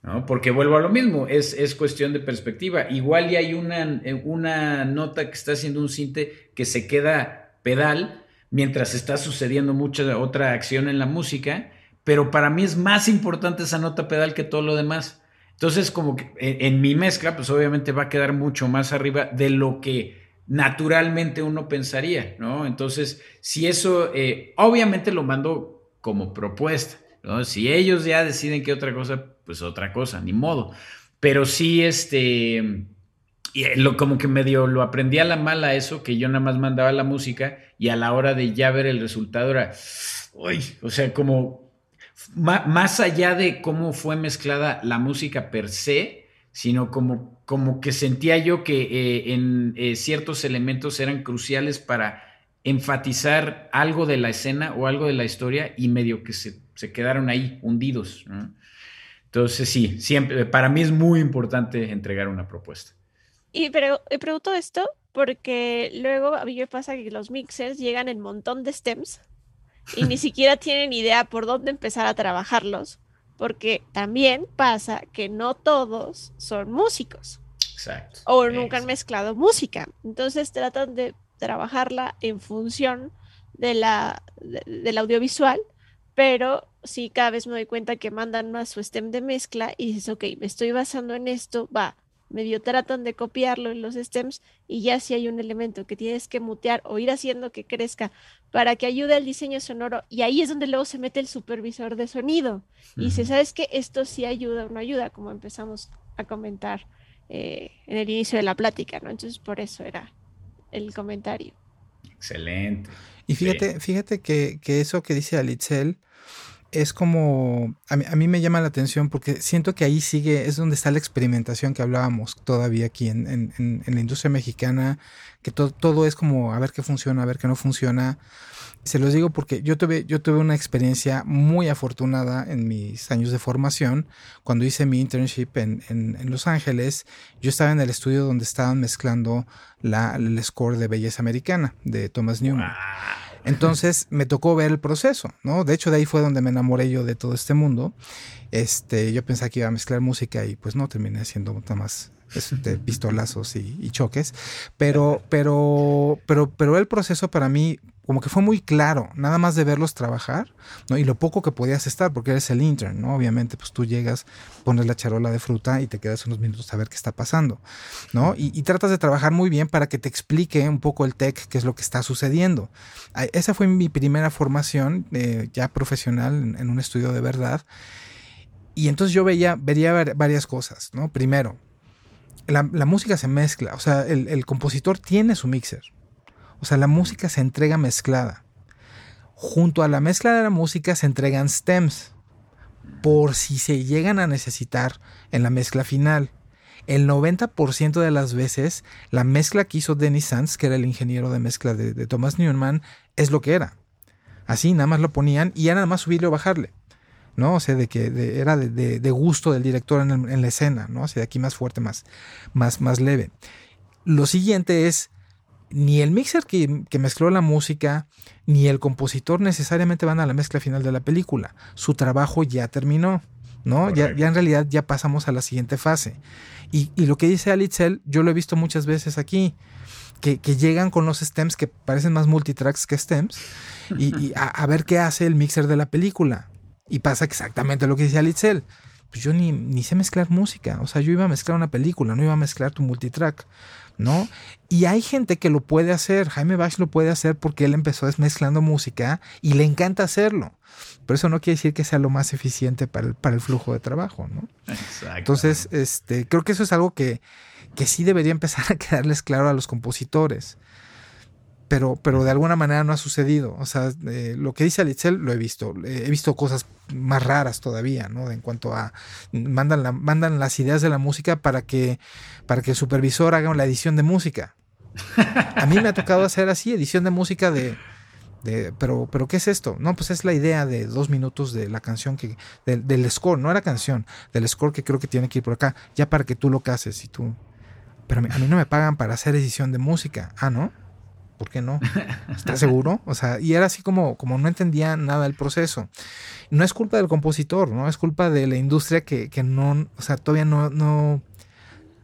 ¿no? Porque vuelvo a lo mismo, es, es cuestión de perspectiva. Igual y hay una, una nota que está haciendo un cinte que se queda pedal mientras está sucediendo mucha otra acción en la música, pero para mí es más importante esa nota pedal que todo lo demás. Entonces, como que en, en mi mezcla, pues obviamente va a quedar mucho más arriba de lo que naturalmente uno pensaría, ¿no? Entonces, si eso, eh, obviamente lo mando como propuesta, ¿no? Si ellos ya deciden que otra cosa, pues otra cosa, ni modo. Pero sí, este, y lo, como que medio lo aprendí a la mala eso, que yo nada más mandaba la música y a la hora de ya ver el resultado era, uy, o sea, como más allá de cómo fue mezclada la música per se, sino como como que sentía yo que eh, en eh, ciertos elementos eran cruciales para enfatizar algo de la escena o algo de la historia y medio que se, quedaron ahí hundidos. Entonces sí, siempre, para mí es muy importante entregar una propuesta. Y pero pregunto esto porque luego a mí me pasa que los mixers llegan en montón de stems y ni siquiera tienen idea por dónde empezar a trabajarlos, porque también pasa que no todos son músicos. O nunca han mezclado música. Entonces tratan de trabajarla en función de la, del audiovisual, pero sí cada vez me doy cuenta que mandan más su stem de mezcla y dices, ok, me estoy basando en esto, va, medio tratan de copiarlo en los stems y ya si hay un elemento que tienes que mutear o ir haciendo que crezca para que ayude al diseño sonoro y ahí es donde luego se mete el supervisor de sonido y dice, ¿sabes qué? Esto sí ayuda o no ayuda, como empezamos a comentar eh, en el inicio de la plática, ¿no? Entonces por eso era el comentario. Excelente. Y fíjate, fíjate que, que, eso que dice Alitzel es como, a mí, me llama la atención porque siento que ahí sigue, es donde está la experimentación que hablábamos todavía aquí en, en, en la industria mexicana, que todo, todo es como a ver qué funciona, a ver qué no funciona. Se los digo porque yo tuve, yo tuve una experiencia muy afortunada en mis años de formación. Cuando hice mi internship en, en, Los Ángeles, yo estaba en el estudio donde estaban mezclando la, el score de Belleza Americana de Thomas Newman. Entonces me tocó ver el proceso, ¿no? De hecho, de ahí fue donde me enamoré yo de todo este mundo. Este, yo pensaba que iba a mezclar música y pues no, terminé haciendo nada más este, pistolazos y, choques. Pero, pero, pero, pero el proceso para mí como que fue muy claro, nada más de verlos trabajar, ¿no? Y lo poco que podías estar, porque eres el intern. Obviamente, pues tú llegas, pones la charola de fruta y te quedas unos minutos a ver qué está pasando. Y, tratas de trabajar muy bien para que te explique un poco el tech, qué es lo que está sucediendo. Esa fue mi primera formación eh, ya profesional en, un estudio de verdad. Y entonces yo veía, vería varias cosas. Primero, la, música se mezcla, o sea, el compositor tiene su mixer, o sea, la música se entrega mezclada. Junto a la mezcla de la música se entregan stems por si se llegan a necesitar en la mezcla final. El 90% de las veces la mezcla que hizo Dennis Sands, que era el ingeniero de mezcla de, Thomas Newman, es lo que era. Así nada más lo ponían y era nada más subirle o bajarle. ¿no? O sea, de que era de, gusto del director en, la escena, ¿no? O sea, de aquí más fuerte, más, más, más leve. Lo siguiente es ni el mixer que, mezcló la música, ni el compositor necesariamente van a la mezcla final de la película. Su trabajo ya terminó, ¿no? Ya, ya, en realidad ya pasamos a la siguiente fase. Y, lo que dice Alitzel, yo lo he visto muchas veces aquí, que, llegan con los stems que parecen más multitracks que stems, y, a, ver qué hace el mixer de la película. Y pasa exactamente lo que dice Alitzel. Pues yo ni, ni sé mezclar música, o sea, yo iba a mezclar una película, no iba a mezclar tu multitrack. ¿No? Y hay gente que lo puede hacer, Jaime Bach lo puede hacer porque él empezó mezclando música y le encanta hacerlo. Pero eso no quiere decir que sea lo más eficiente para el, para el flujo de trabajo, ¿no? Entonces, este, creo que eso es algo que, que sí debería empezar a quedarles claro a los compositores pero, pero de alguna manera no ha sucedido. O sea, eh, lo que dice Alitzel lo he visto. he visto cosas más raras todavía, ¿no? En cuanto a mandan, mandan las ideas de la música para que, para que el supervisor haga la edición de música. A mí me ha tocado hacer así, edición de música de, de, pero, pero ¿qué es esto? No, pues es la idea de dos minutos de la canción que, del score, no era canción, del score que creo que tiene que ir por acá, ya para que tú lo cases y tú. Pero a mí no me pagan para hacer edición de música. Ah, ¿no? ¿Por qué no? ¿Estás seguro? O sea, y era así como, como no entendía nada del proceso. No es culpa del compositor, ¿no? Es culpa de la industria que, no, o sea, todavía no, no,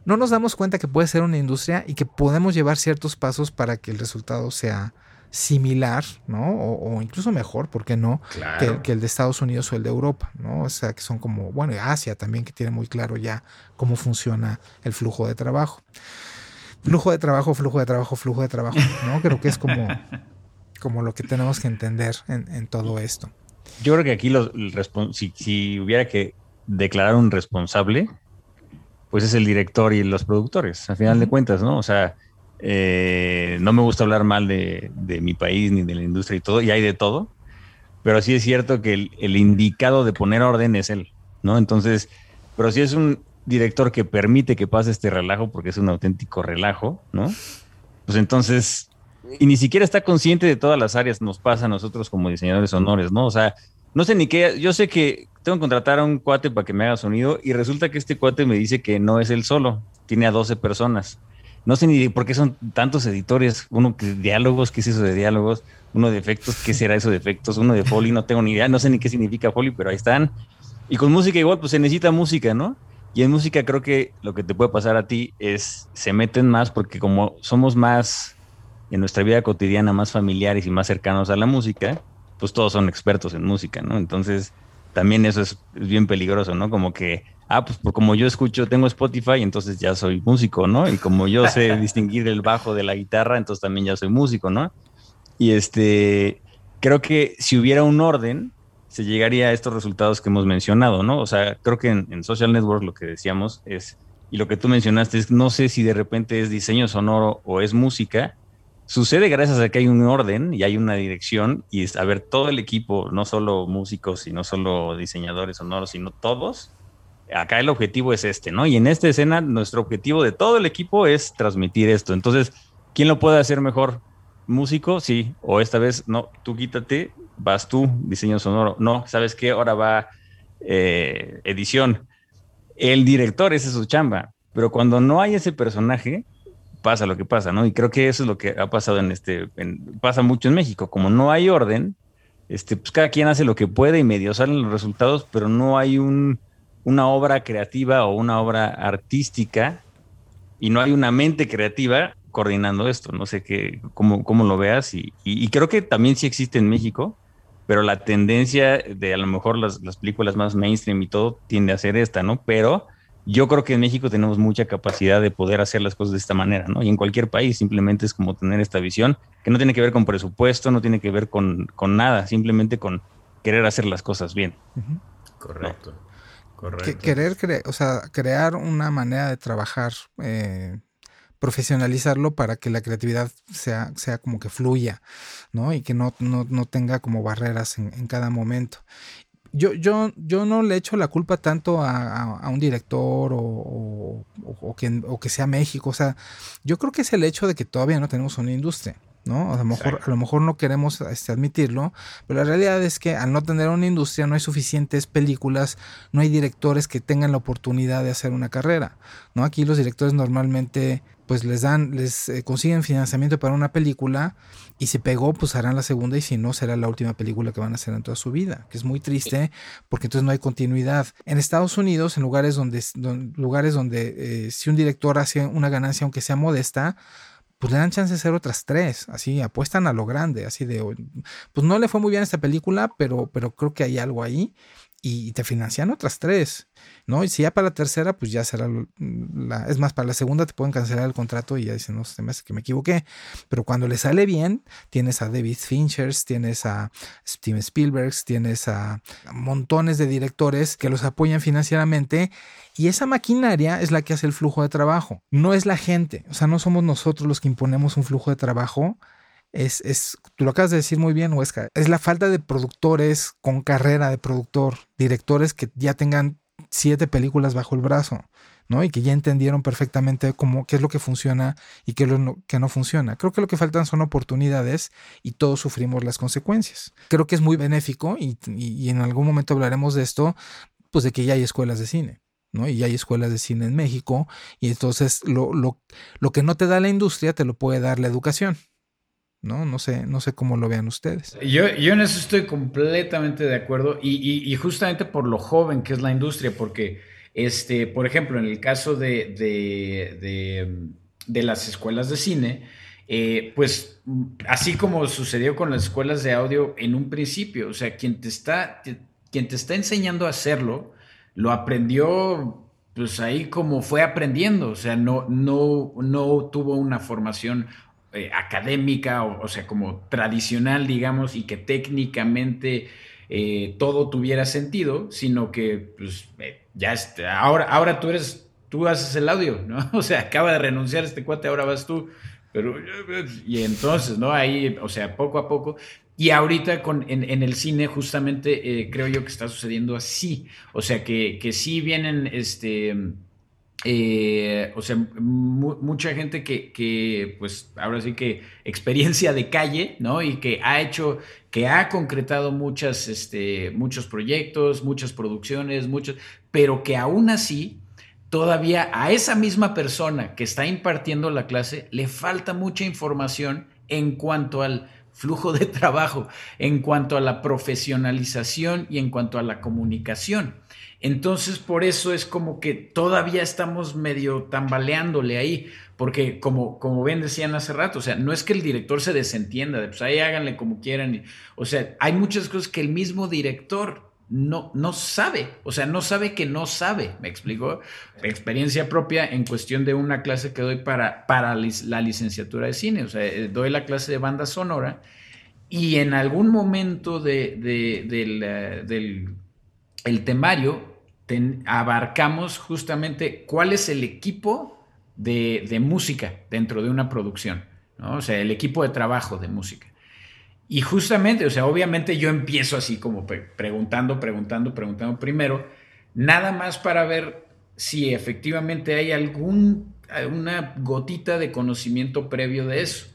no nos damos cuenta que puede ser una industria y que podemos llevar ciertos pasos para que el resultado sea similar, ¿no? O, incluso mejor, ¿por qué no? Que, que, el de Estados Unidos o el de Europa, ¿no? O sea, que son como, bueno, Asia también, que tiene muy claro ya cómo funciona el flujo de trabajo flujo de trabajo, flujo de trabajo, flujo de trabajo, ¿no? Creo que es como, como lo que tenemos que entender en, todo esto. Yo creo que aquí los, si, si, hubiera que declarar un responsable, pues es el director y los productores, al final de cuentas, ¿no? O sea, eh, no me gusta hablar mal de, mi país ni de la industria y todo, y hay de todo, pero sí es cierto que el, el indicado de poner orden es él, ¿no? Entonces, pero si es un, director que permite que pase este relajo, porque es un auténtico relajo, ¿no? Pues entonces, y ni siquiera está consciente de todas las áreas, nos pasa a nosotros como diseñadores sonores, ¿no? O sea, no sé ni qué, yo sé que tengo que contratar a un cuate para que me haga sonido y resulta que este cuate me dice que no es él solo, tiene a 12 personas. No sé ni por qué son tantos editores, uno que diálogos, qué es eso de diálogos, uno de efectos, qué será eso de efectos, uno de foley, no tengo ni idea, no sé ni qué significa foley, pero ahí están. Y con música igual, pues se necesita música, ¿no? Y en música creo que lo que te puede pasar a ti es, se meten más porque como somos más en nuestra vida cotidiana, más familiares y más cercanos a la música, pues todos son expertos en música, ¿no? Entonces, también eso es, bien peligroso, ¿no? Como que, ah, pues como yo escucho, tengo Spotify, entonces ya soy músico, ¿no? Y como yo sé distinguir el bajo de la guitarra, entonces también ya soy músico, ¿no? Y este, creo que si hubiera un orden, se llegaría a estos resultados que hemos mencionado, ¿no? O sea, creo que en, Social Network lo que decíamos es y lo que tú mencionaste es, no sé si de repente es diseño sonoro o es música, sucede gracias a que hay un orden y hay una dirección y es, a ver, todo el equipo, no solo músicos y no solo diseñadores sonoros, sino todos, acá el objetivo es este, ¿no? Y en esta escena nuestro objetivo de todo el equipo es transmitir esto. Entonces, ¿quién lo puede hacer mejor? Músico, sí, o esta vez, no, tú quítate, vas tú, diseño sonoro. No, ¿sabes qué? Ahora va eh, edición el director, esa es su chamba. Pero cuando no hay ese personaje, pasa lo que pasa, ¿no? Y creo que eso es lo que ha pasado en este, pasa mucho en México. Como no hay orden, este, pues cada quien hace lo que puede y medio salen los resultados, pero no hay un, una obra creativa o una obra artística y no hay una mente creativa coordinando esto. No sé qué, cómo, cómo lo veas y, y creo que también sí existe en México pero la tendencia de a lo mejor las, películas más mainstream y todo tiende a ser esta, ¿no? Pero yo creo que en México tenemos mucha capacidad de poder hacer las cosas de esta manera, ¿no? Y en cualquier país simplemente es como tener esta visión que no tiene que ver con presupuesto, no tiene que ver con, nada, simplemente con querer hacer las cosas bien. Correcto. Correcto. querer, o sea, crear una manera de trabajar eh, profesionalizarlo para que la creatividad sea, sea como que fluya, ¿no? Y que no, no, tenga como barreras en, cada momento. Yo, yo, yo no le echo la culpa tanto a, un director o, o, que, o que sea México. O sea, yo creo que es el hecho de que todavía no tenemos una industria. ¿no? A lo mejor, a lo mejor no queremos este, admitirlo, pero la realidad es que al no tener una industria no hay suficientes películas, no hay directores que tengan la oportunidad de hacer una carrera, ¿no? Aquí los directores normalmente pues les dan, les eh, consiguen financiamiento para una película y si pegó, pues harán la segunda y si no, será la última película que van a hacer en toda su vida, que es muy triste porque entonces no hay continuidad. En Estados Unidos, en lugares donde, lugares donde eh, si un director hace una ganancia, aunque sea modesta, pues le dan chance de hacer otras tres, así apuestan a lo grande, así de, pues no le fue muy bien esta película, pero, pero creo que hay algo ahí y te financian otras tres, ¿no? Y si ya para la tercera, pues ya será la, es más, para la segunda te pueden cancelar el contrato y ya dicen, no, se me hace que me equivoqué, pero cuando le sale bien, tienes a David Finchers, tienes a Steven Spielberg, tienes a montones de directores que los apoyan financieramente y esa maquinaria es la que hace el flujo de trabajo, no es la gente, o sea, no somos nosotros los que imponemos un flujo de trabajo, es, es, tú lo acabas de decir muy bien, Huesca, es la falta de productores con carrera de productor, directores que ya tengan siete películas bajo el brazo, ¿no? Y que ya entendieron perfectamente cómo, qué es lo que funciona y qué es lo que no funciona. Creo que lo que faltan son oportunidades y todos sufrimos las consecuencias. Creo que es muy benéfico y, y, en algún momento hablaremos de esto, pues de que ya hay escuelas de cine. ¿no? Y ya hay escuelas de cine en México, y entonces lo, lo, lo que no te da la industria te lo puede dar la educación. ¿No? No sé, no sé cómo lo vean ustedes. Yo, yo en eso estoy completamente de acuerdo y, justamente por lo joven que es la industria, porque, este, por ejemplo, en el caso de, de, las escuelas de cine, eh, pues así como sucedió con las escuelas de audio en un principio, o sea, quien te está, quien te está enseñando a hacerlo, lo aprendió pues ahí como fue aprendiendo, o sea, no, no, no tuvo una formación eh, académica, o, sea, como tradicional, digamos, y que técnicamente eh, todo tuviera sentido, sino que, pues, eh, ya está, ahora, ahora tú eres, tú haces el audio, ¿no? O sea, acaba de renunciar este cuate, ahora vas tú. Pero, y entonces, ¿no? Ahí, o sea, poco a poco. Y ahorita con, en, el cine justamente creo yo que está sucediendo así. O sea, que, que sí vienen, este eh, o sea, mucha gente que, pues ahora sí que experiencia de calle, ¿no? Y que ha hecho, que ha concretado muchas, este, muchos proyectos, muchas producciones, muchos, pero que aún así, todavía a esa misma persona que está impartiendo la clase le falta mucha información en cuanto al flujo de trabajo, en cuanto a la profesionalización y en cuanto a la comunicación. Entonces, por eso es como que todavía estamos medio tambaleándole ahí, porque como, como bien decían hace rato, o sea, no es que el director se desentienda, de, pues ahí háganle como quieran, o sea, hay muchas cosas que el mismo director no, no sabe, o sea, no sabe que no sabe, ¿me explico? Experiencia propia en cuestión de una clase que doy para, para la licenciatura de cine, o sea, eh, doy la clase de banda sonora y en algún momento de, del, eh, del el temario abarcamos justamente cuál es el equipo de, música dentro de una producción. O sea, el equipo de trabajo de música. Y justamente, o sea, obviamente yo empiezo así como preguntando, preguntando, preguntando primero, nada más para ver si efectivamente hay algún, una gotita de conocimiento previo de eso.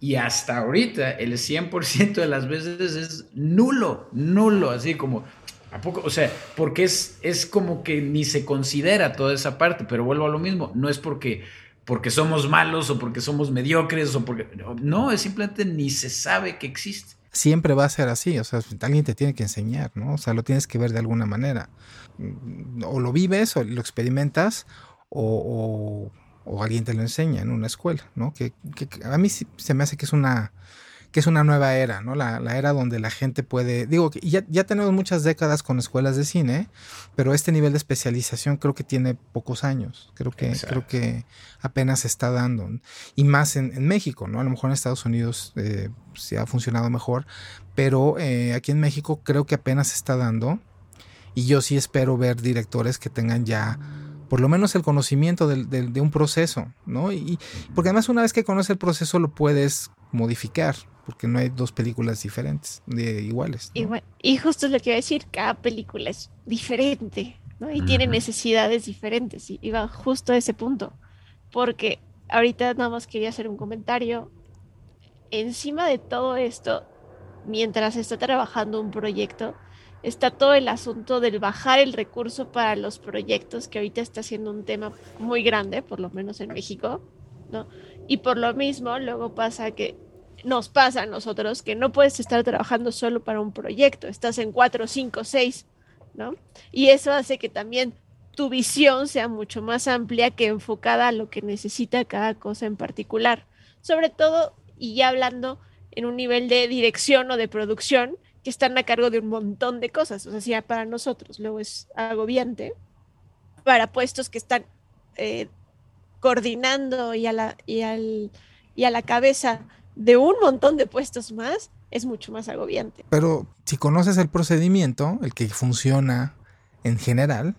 Y hasta ahorita el 100% de las veces es nulo, nulo, así como, ¿a poco? O sea, porque es, es como que ni se considera toda esa parte, pero vuelvo a lo mismo, no es porque porque somos malos o porque somos mediocres o porque... No, es simplemente ni se sabe que existe. Siempre va a ser así, o sea, alguien te tiene que enseñar, ¿no? O sea, lo tienes que ver de alguna manera. O lo vives o lo experimentas o, alguien te lo enseña en una escuela, ¿no? Que, a mí se me hace que es una que es una nueva era, ¿no? La, era donde la gente puede, digo, ya, ya tenemos muchas décadas con escuelas de cine, pero este nivel de especialización creo que tiene pocos años, creo que, creo que apenas se está dando, y más en, México, ¿no? A lo mejor en Estados Unidos eh, se ha funcionado mejor, pero eh, aquí en México creo que apenas se está dando, y yo sí espero ver directores que tengan ya por lo menos el conocimiento de, un proceso, ¿no? Y porque además una vez que conoces el proceso lo puedes modificar, porque no hay dos películas diferentes, de iguales. Y, justo es lo que iba a decir, cada película es diferente, ¿no? Y tiene necesidades diferentes, y, va justo a ese punto, porque ahorita nada más quería hacer un comentario. Encima de todo esto, mientras está trabajando un proyecto, está todo el asunto del bajar el recurso para los proyectos, que ahorita está siendo un tema muy grande, por lo menos en México, ¿no? Y por lo mismo, luego pasa que nos pasa a nosotros que no puedes estar trabajando solo para un proyecto, estás en cuatro, cinco, seis, ¿no? Y eso hace que también tu visión sea mucho más amplia que enfocada a lo que necesita cada cosa en particular. Sobre todo, y ya hablando en un nivel de dirección o de producción, que están a cargo de un montón de cosas. O sea, si para nosotros luego es agobiante, para puestos que están eh, coordinando y a, la, y, al, y a la cabeza de un montón de puestos más, es mucho más agobiante. Pero si conoces el procedimiento, el que funciona en general,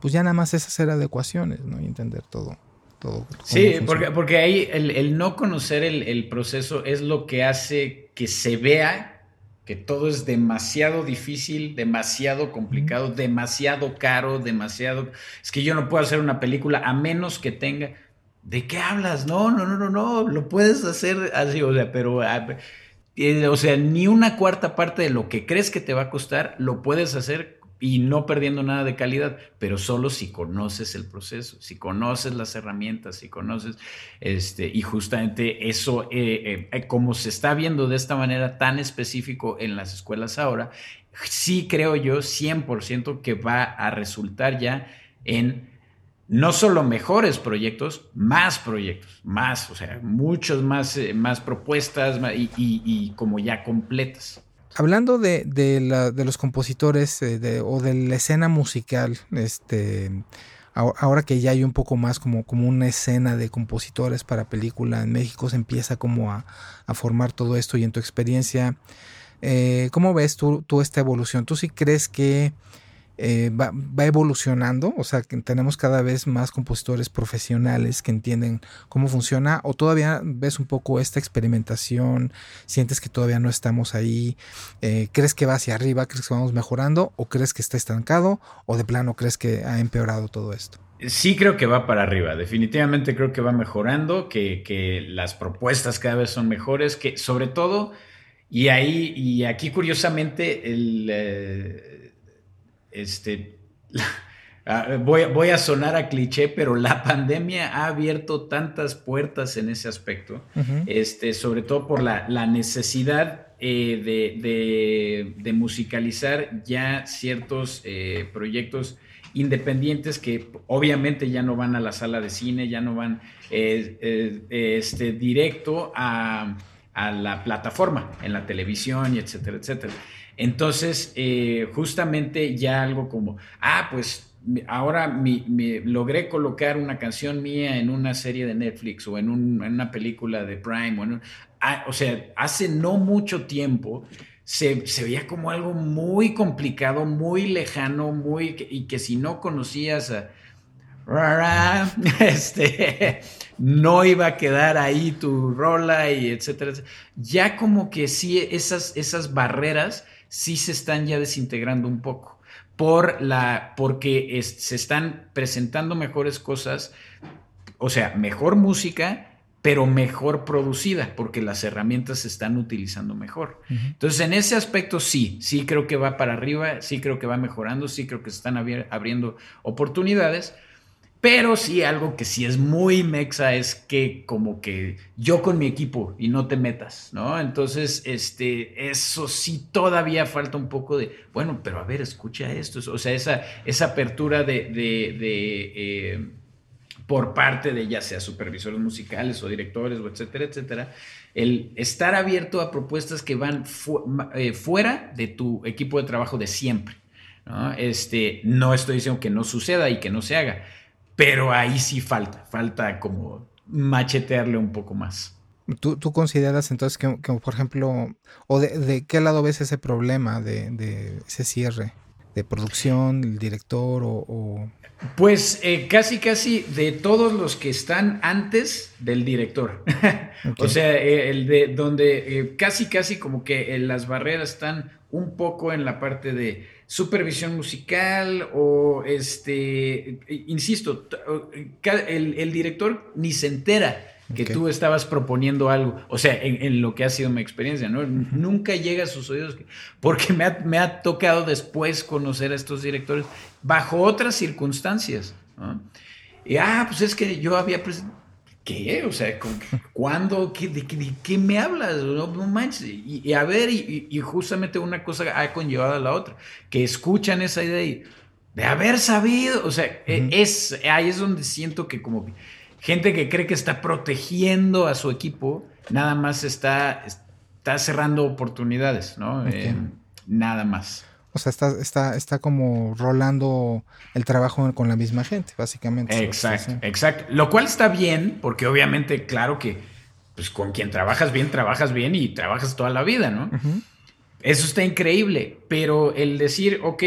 pues ya nada más es hacer adecuaciones, ¿no? Y entender todo. todo sí, porque, porque ahí el, no conocer el, el, proceso es lo que hace que se vea que todo es demasiado difícil, demasiado complicado, demasiado caro, demasiado... Es que yo no puedo hacer una película a menos que tenga... ¿De qué hablas? No, no, no, no, no, lo puedes hacer así, o sea, pero, ah, eh, o sea, ni una cuarta parte de lo que crees que te va a costar, lo puedes hacer y no perdiendo nada de calidad, pero solo si conoces el proceso, si conoces las herramientas, si conoces, este, y justamente eso, eh, eh, como se está viendo de esta manera tan específico en las escuelas ahora, sí creo yo 100% que va a resultar ya en no solo mejores proyectos, más proyectos, más, o sea, muchos más, eh, más propuestas y, como ya completas. Hablando de, los compositores eh, o de la escena musical, este, ahora que ya hay un poco más como, como una escena de compositores para película en México, se empieza como a, formar todo esto y en tu experiencia, eh, ¿cómo ves tú, tú, esta evolución? ¿Tú sí crees que eh, va, evolucionando, o sea, que tenemos cada vez más compositores profesionales que entienden cómo funciona, o todavía ves un poco esta experimentación, sientes que todavía no estamos ahí, eh, crees que va hacia arriba, crees que vamos mejorando, o crees que está estancado, o de plano crees que ha empeorado todo esto. Sí creo que va para arriba, definitivamente creo que va mejorando, que, las propuestas cada vez son mejores, que sobre todo, y ahí, y aquí curiosamente, el... Eh, este, ah, voy, voy, a sonar a cliché, pero la pandemia ha abierto tantas puertas en ese aspecto, este, sobre todo por la, necesidad eh, de, musicalizar ya ciertos eh, proyectos independientes que obviamente ya no van a la sala de cine, ya no van eh, este, directo a, a la plataforma, en la televisión y etcétera, etcétera. Entonces, eh, justamente ya algo como, ah, pues ahora me logré colocar una canción mía en una serie de Netflix o en, una película de Prime. O, ah, o sea, hace no mucho tiempo se, veía como algo muy complicado, muy lejano, muy, y que si no conocías a... Este, no iba a quedar ahí tu rola y etcétera, Ya como que sí, esas, esas barreras sí se están ya desintegrando un poco por la, porque se están presentando mejores cosas, o sea, mejor música, pero mejor producida, porque las herramientas se están utilizando mejor. Entonces, en ese aspecto sí, sí creo que va para arriba, sí creo que va mejorando, sí creo que se están abriendo oportunidades, pero sí algo que sí es muy mexa es que como que yo con mi equipo y no te metas, ¿no? Entonces, este, eso sí todavía falta un poco de, bueno, pero a ver, escucha esto, o sea, esa, esa apertura de... de, eh, por parte de ya sea supervisores musicales o directores o etcétera, etcétera, el estar abierto a propuestas que van eh, fuera de tu equipo de trabajo de siempre. ¿no? Este, no estoy diciendo que no suceda y que no se haga, pero ahí sí falta, falta como machetearle un poco más. ¿Tú, consideras entonces que, por ejemplo, o de, qué lado ves ese problema de, ese cierre? ¿De producción, el director o, pues eh, casi, casi de todos los que están antes del director. o sea, eh, el de donde eh, casi, casi como que las barreras están un poco en la parte de supervisión musical o este, insisto, el, el director ni se entera que tú estabas proponiendo algo, o sea, en, lo que ha sido mi experiencia, ¿no? Nunca llega a sus oídos, porque me ha, me ha, tocado después conocer a estos directores bajo otras circunstancias, ¿no? Y, ah, pues es que yo había... ¿Qué? O sea, ¿cuándo? ¿Qué, de, qué me hablas? No, manches. Y, a ver, y, justamente una cosa ha conllevado a la otra, que escuchan esa idea y de haber sabido, o sea, e, es, ahí es donde siento que como gente que cree que está protegiendo a su equipo, nada más está, está cerrando oportunidades, ¿no? Eh, nada más. O sea, está, está, está como rolando el trabajo con la misma gente, básicamente. Exacto, exacto. Lo cual está bien, porque obviamente, claro que pues con quien trabajas bien, trabajas bien y trabajas toda la vida, ¿no? Eso está increíble, pero el decir, ok,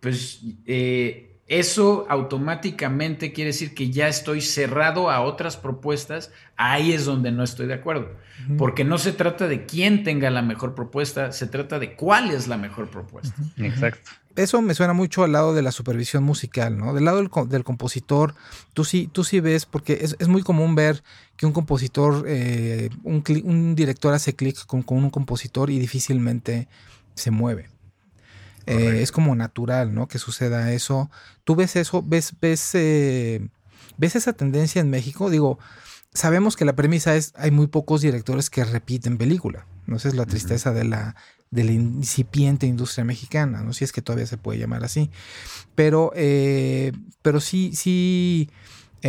pues eh, eso automáticamente quiere decir que ya estoy cerrado a otras propuestas. Ahí es donde no estoy de acuerdo. Porque no se trata de quién tenga la mejor propuesta, se trata de cuál es la mejor propuesta. Exacto. Eso me suena mucho al lado de la supervisión musical, ¿no? Del lado del, compositor, tú sí, tú sí ves, porque es, muy común ver que un compositor, eh, un, director hace clic con un compositor y difícilmente se mueve. Eh, es como natural, ¿no? Que suceda eso. ¿Tú ves eso? ¿Ves, ves, eh, ves esa tendencia en México? Digo, sabemos que la premisa es hay muy pocos directores que repiten película. No sé, es la tristeza de la de la incipiente industria mexicana, no si es que todavía se puede llamar así. Pero, eh, pero sí, sí,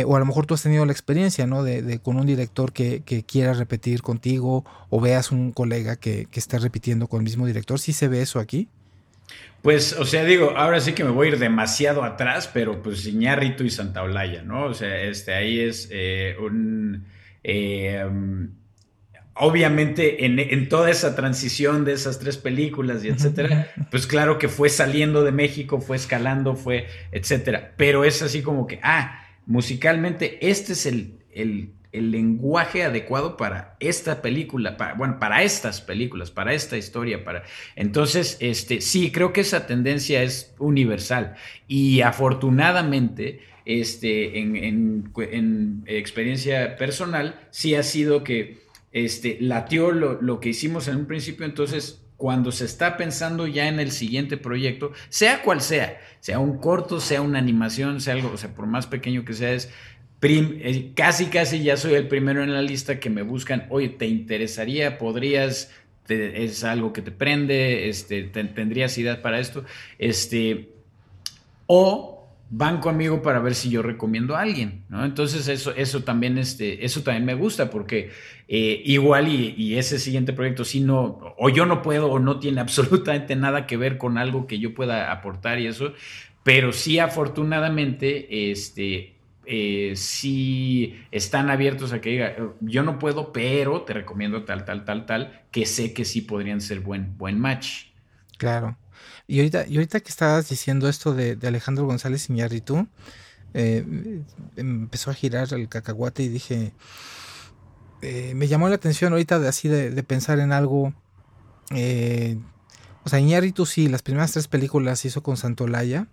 o a lo mejor tú has tenido la experiencia, ¿no? De, con un director que, que, quiera repetir contigo o veas un colega que, que esté repitiendo con el mismo director. ¿Sí se ve eso aquí? Pues, o sea, digo, ahora sí que me voy a ir demasiado atrás, pero pues Iñárritu y Santa Olaya, ¿no? O sea, este, ahí es eh, un... Eh, obviamente en, toda esa transición de esas tres películas y etcétera, pues claro que fue saliendo de México, fue escalando, fue etcétera. Pero es así como que, ah, musicalmente este es el, el el lenguaje adecuado para esta película, para, bueno, para estas películas, para esta historia, para... Entonces, este, sí, creo que esa tendencia es universal. Y afortunadamente, este, en, experiencia personal, sí ha sido que este, latió lo, lo que hicimos en un principio, entonces cuando se está pensando ya en el siguiente proyecto, sea cual sea, sea un corto, sea una animación, sea algo, o sea, por más pequeño que sea, es eh, casi, casi ya soy el primero en la lista que me buscan, oye, ¿te interesaría? ¿Podrías? ¿Es algo que te prende? Este, ¿Tendrías ideas para esto? Este, o van conmigo para ver si yo recomiendo a alguien, ¿no? Entonces eso, eso, también, este, eso también me gusta porque eh, igual y, y, ese siguiente proyecto si no, o yo no puedo o no tiene absolutamente nada que ver con algo que yo pueda aportar y eso, pero sí afortunadamente, este, eh, sí están abiertos a que diga, yo no puedo, pero te recomiendo tal, tal, tal, tal, que sé que sí podrían ser buen, buen match. Claro. Y ahorita, y ahorita que estabas diciendo esto de, Alejandro González Iñárritu, eh, empezó a girar el cacahuate y dije, eh, me llamó la atención ahorita de así de, pensar en algo. Eh, o sea, Iñárritu sí, las primeras tres películas hizo con Santolaya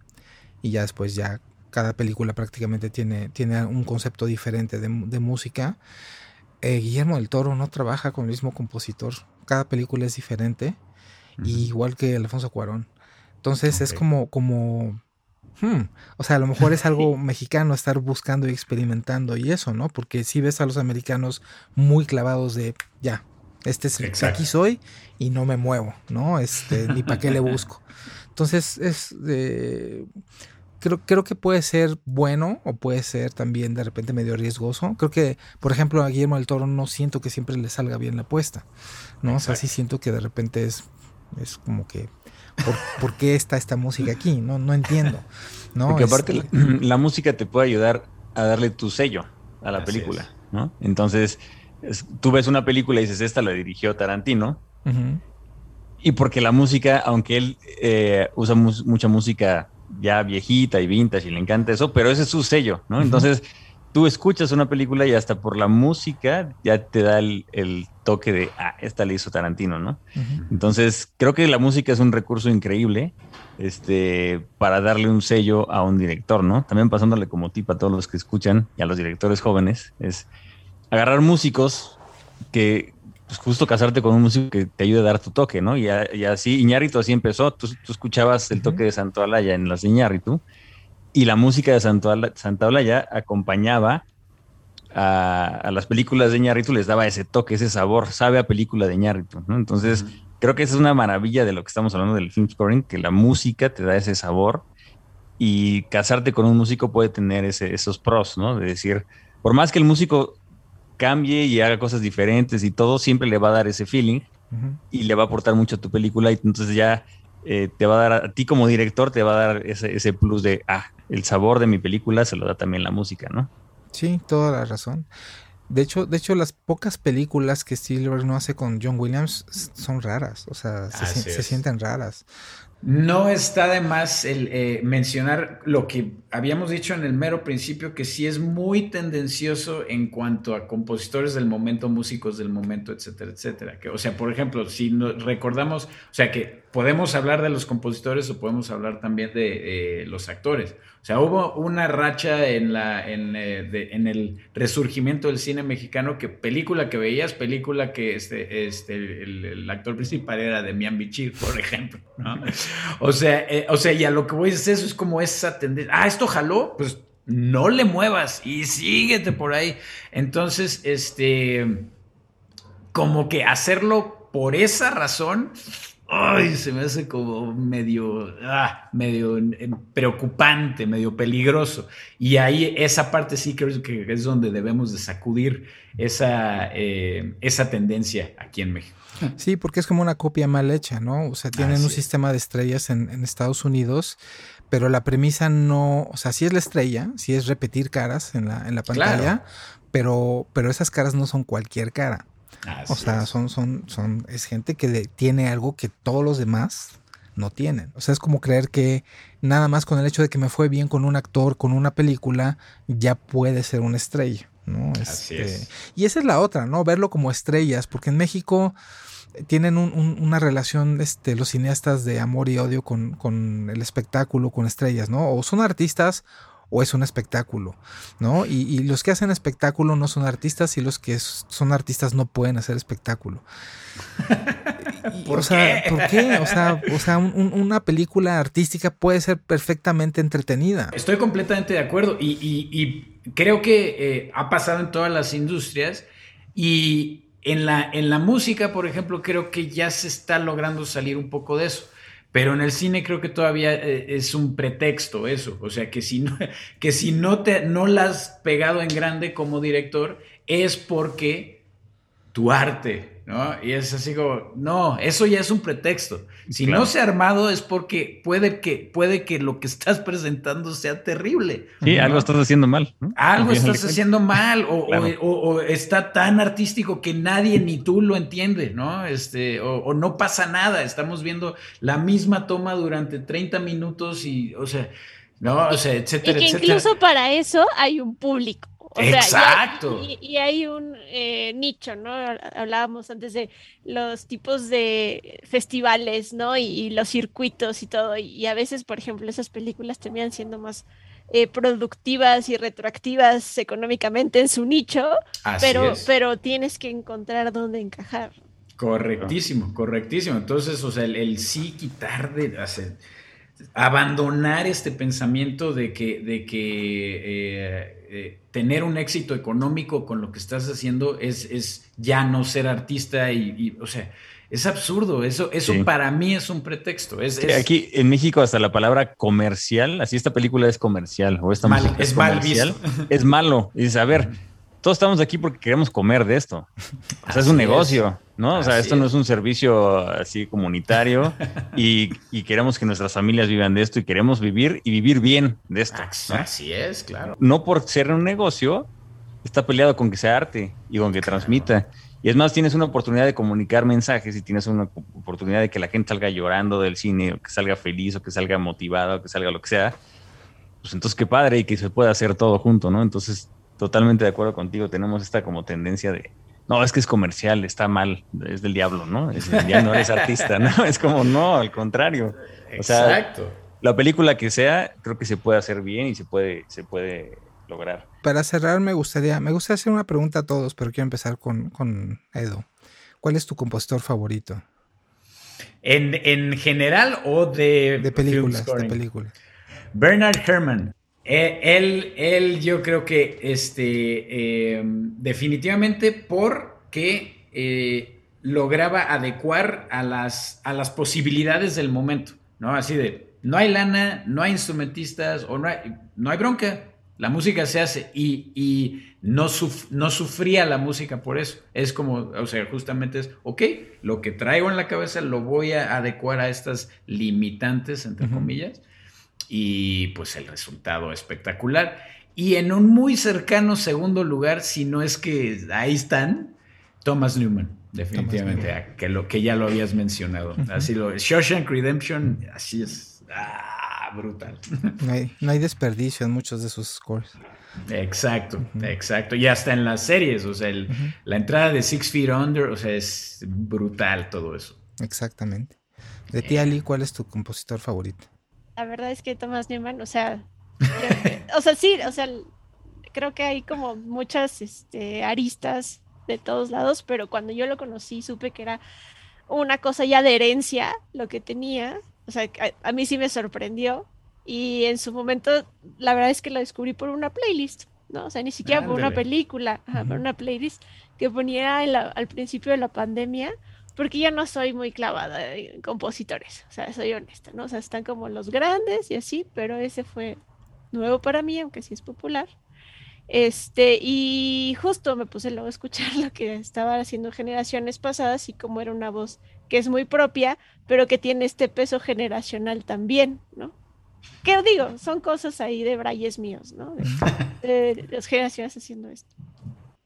y ya después ya cada película prácticamente tiene, tiene un concepto diferente de, música. Eh, Guillermo del Toro no trabaja con el mismo compositor, cada película es diferente, igual que Alfonso Cuarón. Entonces es como, como hmm, o sea, a lo mejor es algo mexicano estar buscando y experimentando y eso, ¿no? Porque si ves a los americanos muy clavados de, ya, este es aquí soy y no me muevo, ¿no? Este, ni para qué le busco. Entonces es... Eh, creo, creo que puede ser bueno o puede ser también de repente medio riesgoso. Creo que, por ejemplo, a Guillermo del Toro no siento que siempre le salga bien la apuesta, ¿no? O sea, sí siento que de repente es, es como que, ¿por, qué está esta música aquí? No, no entiendo, ¿no? Porque aparte este la, música te puede ayudar a darle tu sello a la película, ¿no? Entonces, tú ves una película y dices, esta la dirigió Tarantino. Y porque la música, aunque él eh, usa mucha música ya viejita y vintage y le encanta eso, pero ese es su sello, ¿no? Entonces, tú escuchas una película y hasta por la música ya te da el, toque de, ah, esta le hizo Tarantino, ¿no? Entonces, creo que la música es un recurso increíble este, para darle un sello a un director, ¿no? También pasándole como tip a todos los que escuchan y a los directores jóvenes, es agarrar músicos que pues justo casarte con un músico que te ayude a dar tu toque, ¿no? Y, así, Iñárritu así empezó. Tú, escuchabas el toque de Santo Alaya en las de Iñárritu y la música de Santo Santa Olaya acompañaba a, las películas de Iñárritu, les daba ese toque, ese sabor, sabe a película de Iñárritu, ¿no? Entonces, creo que esa es una maravilla de lo que estamos hablando del film scoring, que la música te da ese sabor y casarte con un músico puede tener esos pros, ¿no? De decir, por más que el músico cambie y haga cosas diferentes y todo, siempre le va a dar ese feeling y le va a aportar mucho a tu película y entonces ya eh, te va a dar, a, ti como director, te va a dar ese, ese plus de, ah, el sabor de mi película se lo da también la música, ¿no? Sí, toda la razón. De hecho, de hecho, las pocas películas que Spielberg no hace con John Williams son raras, o sea, se sienten raras. No está de más el eh, mencionar lo que habíamos dicho en el mero principio, que sí es muy tendencioso en cuanto a compositores del momento, músicos del momento, etcétera, etcétera. O sea, por ejemplo, si recordamos, o sea, que podemos hablar de los compositores o podemos hablar también de eh, los actores. O sea, hubo una racha en, la, en, eh, en, el resurgimiento del cine mexicano que película que veías, película que este, este, el, actor principal era de Mian Bichir, por ejemplo, ¿no? O sea, eh, o sea, y a lo que voy es eso, es como esa tendencia, ah, esto jaló, pues no le muevas y síguete por ahí. Entonces, este, como que hacerlo por esa razón ay, se me hace como medio, ah, medio eh, preocupante, medio peligroso. Y ahí esa parte sí creo que es donde debemos de sacudir esa, eh, esa tendencia aquí en México. Sí, porque es como una copia mal hecha, ¿no? O sea, tienen un sistema de estrellas en, en, Estados Unidos, pero la premisa no, o sea, sí es la estrella, sí es repetir caras en la, en la pantalla, pero, pero esas caras no son cualquier cara o sea, son, son, son, es gente que tiene algo que todos los demás no tienen. O sea, es como creer que nada más con el hecho de que me fue bien con un actor, con una película, ya puede ser una estrella, ¿no? Así este, es. Y esa es la otra, ¿no? Verlo como estrellas, porque en México tienen una relación, este, los cineastas de amor y odio con, con el espectáculo, con estrellas, ¿no? O son artistas o es un espectáculo, ¿no? Y, los que hacen espectáculo no son artistas y los que son artistas no pueden hacer espectáculo. ¿Por, o sea, qué? ¿por qué? O sea, o sea una película artística puede ser perfectamente entretenida. Estoy completamente de acuerdo y, creo que eh, ha pasado en todas las industrias y en la, en la música, por ejemplo, creo que ya se está logrando salir un poco de eso. Pero en el cine creo que todavía eh, es un pretexto eso. O sea, que si no, que si no, te, no la has pegado en grande como director, es porque tu arte ¿no? Y es así como, no, eso ya es un pretexto. Si no se ha armado es porque puede que, puede que lo que estás presentando sea terrible. Sí, algo estás haciendo mal. Algo estás haciendo mal o, está tan artístico que nadie ni tú lo entiende, ¿no? Este, o, no pasa nada, estamos viendo la misma toma durante 30 minutos y, o sea, no, o sea, etcétera, y que Incluso para eso hay un público. Exacto. y, hay, un eh, nicho, ¿no? Hablábamos antes de los tipos de festivales, ¿no? Y, los circuitos y todo. Y, a veces, por ejemplo, esas películas terminan siendo más eh, productivas y retroactivas económicamente en su nicho, pero, pero tienes que encontrar dónde encajar. Correctísimo, correctísimo. Entonces, o sea, el, sí quitar de hacer, abandonar este pensamiento de que, de que eh, eh, tener un éxito económico con lo que estás haciendo es, es ya no ser artista y, o sea, es absurdo. Eso, eso para mí es un pretexto. Es, Aquí en México hasta la palabra comercial, así esta película es comercial o esta música es, mal visto. es malo. Y dices, a ver, todos estamos aquí porque queremos comer de esto. O sea, es un negocio, ¿no? O sea, esto no es un servicio así comunitario y, queremos que nuestras familias vivan de esto y queremos vivir y vivir bien de esto. Así es, claro. No por ser un negocio, está peleado con que sea arte y con que transmita. Y es más, tienes una oportunidad de comunicar mensajes y tienes una oportunidad de que la gente salga llorando del cine, o que salga feliz, o que salga motivada, o que salga lo que sea. Pues entonces qué padre y que se pueda hacer todo junto, ¿no? Entonces totalmente de acuerdo contigo. Tenemos esta como tendencia de, no, es que es comercial, está mal, es del diablo, ¿no? Es, ya no eres artista, ¿no? Es como, no, al contrario. Exacto. la película que sea, creo que se puede hacer bien y se puede, se puede lograr. Para cerrar, me gustaría, me gustaría hacer una pregunta a todos, pero quiero empezar con, con Edo. ¿Cuál es tu compositor favorito? ¿En, general o de, de películas? De películas. Bernard Herrmann. Eh, él, él, yo creo que este, em, definitivamente porque eh, lograba adecuar a las, a las posibilidades del momento, ¿no? Así de, no hay lana, no hay instrumentistas, o no hay, no hay bronca, la música se hace y, no, no sufría la música por eso. Es como, o sea, justamente es, ok, lo que traigo en la cabeza lo voy a adecuar a estas limitantes, entre comillas y pues el resultado espectacular. Y en un muy cercano segundo lugar, si no es que ahí están, Thomas Newman, definitivamente, que, lo, que ya lo habías mencionado. Así lo Shawshank Redemption, así es. Ah, brutal. No hay, desperdicio en muchos de sus scores. Exacto, exacto. Y hasta en las series, o sea, la entrada de Six Feet Under, o sea, es brutal todo eso. Exactamente. De ti, Ali, ¿cuál es tu compositor favorito? La verdad es que Thomas Newman, o sea, o sea, sí, o sea, creo que hay como muchas este, aristas de todos lados, pero cuando yo lo conocí supe que era una cosa ya de herencia lo que tenía, o sea, a, mí sí me sorprendió y en su momento la verdad es que lo descubrí por una playlist, ¿no? O sea, ni siquiera por una película, por una playlist que ponía al principio de la pandemia porque yo no soy muy clavada en compositores, o sea, soy honesta, ¿no? O sea, están como los grandes y así, pero ese fue nuevo para mí, aunque sí es popular. Este, y justo me puse luego a escuchar lo que estaba haciendo generaciones pasadas y como era una voz que es muy propia, pero que tiene este peso generacional también, ¿no? ¿Qué digo? Son cosas ahí de brayes míos, ¿no? De, de las generaciones haciendo esto.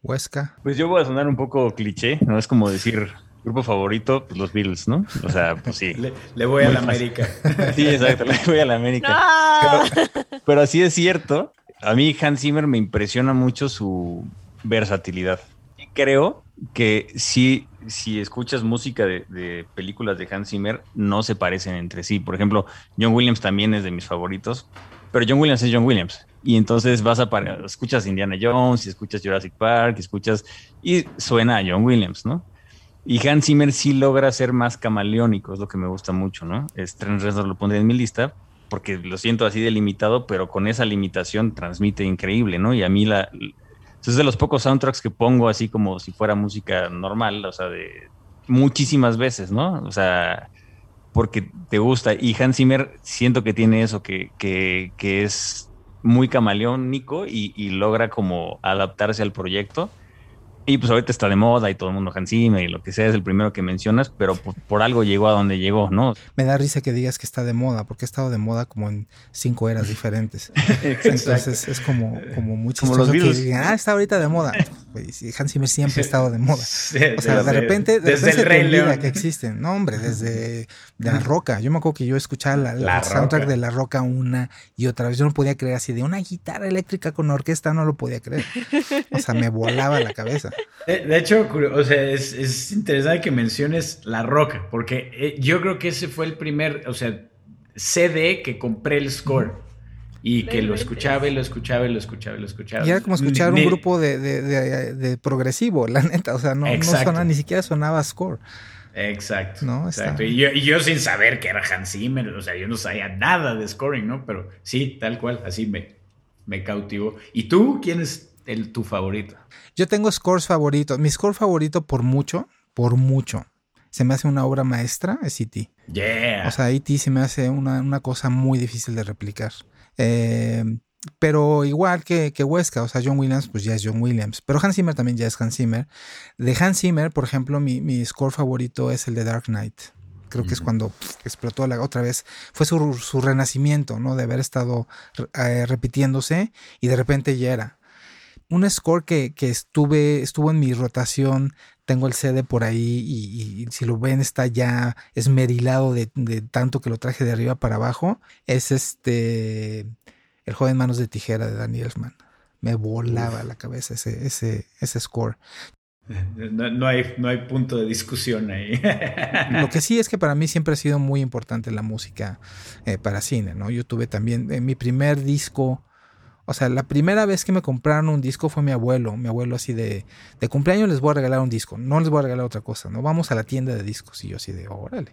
Huesca. Pues yo voy a sonar un poco cliché, ¿no? Es como decir, Grupo favorito, pues los Beatles, ¿no? O sea, pues sí. Le, voy a la América. Sí, exacto, le voy a la América. Pero, así es cierto. A mí Hans Zimmer me impresiona mucho su versatilidad. Y creo que si, si escuchas música de, películas de Hans Zimmer, no se parecen entre sí. Por ejemplo, John Williams también es de mis favoritos, pero John Williams es John Williams. Y entonces vas a escuchas Indiana Jones, y escuchas Jurassic Park, y escuchas y suena a John Williams, ¿no? Y Hans Zimmer sí logra ser más camaleónico, es lo que me gusta mucho, ¿no? Trent Reznor lo pondré en mi lista porque lo siento así delimitado, pero con esa limitación transmite increíble, ¿no? Y a mí la... Es de los pocos soundtracks que pongo así como si fuera música normal, o sea, de muchísimas veces, ¿no? O sea, porque te gusta. Y Hans Zimmer siento que tiene eso, que, que, que es muy camaleónico y logra como adaptarse al proyecto Y pues ahorita está de moda y todo el mundo Hans Zimmer y lo que sea es el primero que mencionas, pero por, algo llegó a donde llegó, ¿no? Me da risa que digas que está de moda, porque ha estado de moda como en cinco eras diferentes. Entonces es como, como muy como los que digan, ah, está ahorita de moda. Hans Zimmer siempre ha estado de moda. o sea, de, repente, de repente se que existen. No, hombre, desde La Roca. Yo me acuerdo que yo escuchaba la, la, soundtrack de La Roca una y otra vez. Yo no podía creer así de una guitarra eléctrica con orquesta, no lo podía creer. O sea, me volaba la cabeza. De, hecho, o sea, es, interesante que menciones La Roca, porque eh, yo creo que ese fue el primer, o sea, CD que compré el score. Y que lo escuchaba y lo escuchaba y lo escuchaba y lo escuchaba. Y era como escuchar un grupo de, progresivo, la neta. O sea, no, sonaba, ni siquiera sonaba score. Exacto. ¿No? exacto. Y, yo, y, yo, sin saber que era Hans Zimmer, o sea, yo no sabía nada de scoring, ¿no? Pero sí, tal cual, así me, me cautivó. ¿Y tú quién es el, tu favorito? Yo tengo scores favoritos. Mi score favorito por mucho, por mucho, se me hace una obra maestra, es E.T. Yeah. O sea, E.T. se me hace una, cosa muy difícil de replicar. Eh, pero igual que, que Huesca, o sea, John Williams, pues ya es John Williams. Pero Hans Zimmer también ya es Hans Zimmer. De Hans Zimmer, por ejemplo, mi, score favorito es el de Dark Knight. Creo que es cuando explotó la otra vez. Fue su, su renacimiento, ¿no? De haber estado eh, repitiéndose y de repente ya era un score que, estuve, estuvo en mi rotación, tengo el CD por ahí y, si lo ven está ya esmerilado de, de, tanto que lo traje de arriba para abajo, es este El joven manos de tijera de Danny Elfman. Me volaba la cabeza ese, ese, ese score. No, hay, no hay punto de discusión ahí. Lo que sí es que para mí siempre ha sido muy importante la música eh, para cine, ¿no? Yo tuve también en mi primer disco o sea, la primera vez que me compraron un disco fue mi abuelo. Mi abuelo así de, de cumpleaños les voy a regalar un disco. No les voy a regalar otra cosa, ¿no? Vamos a la tienda de discos. Y yo así de, órale.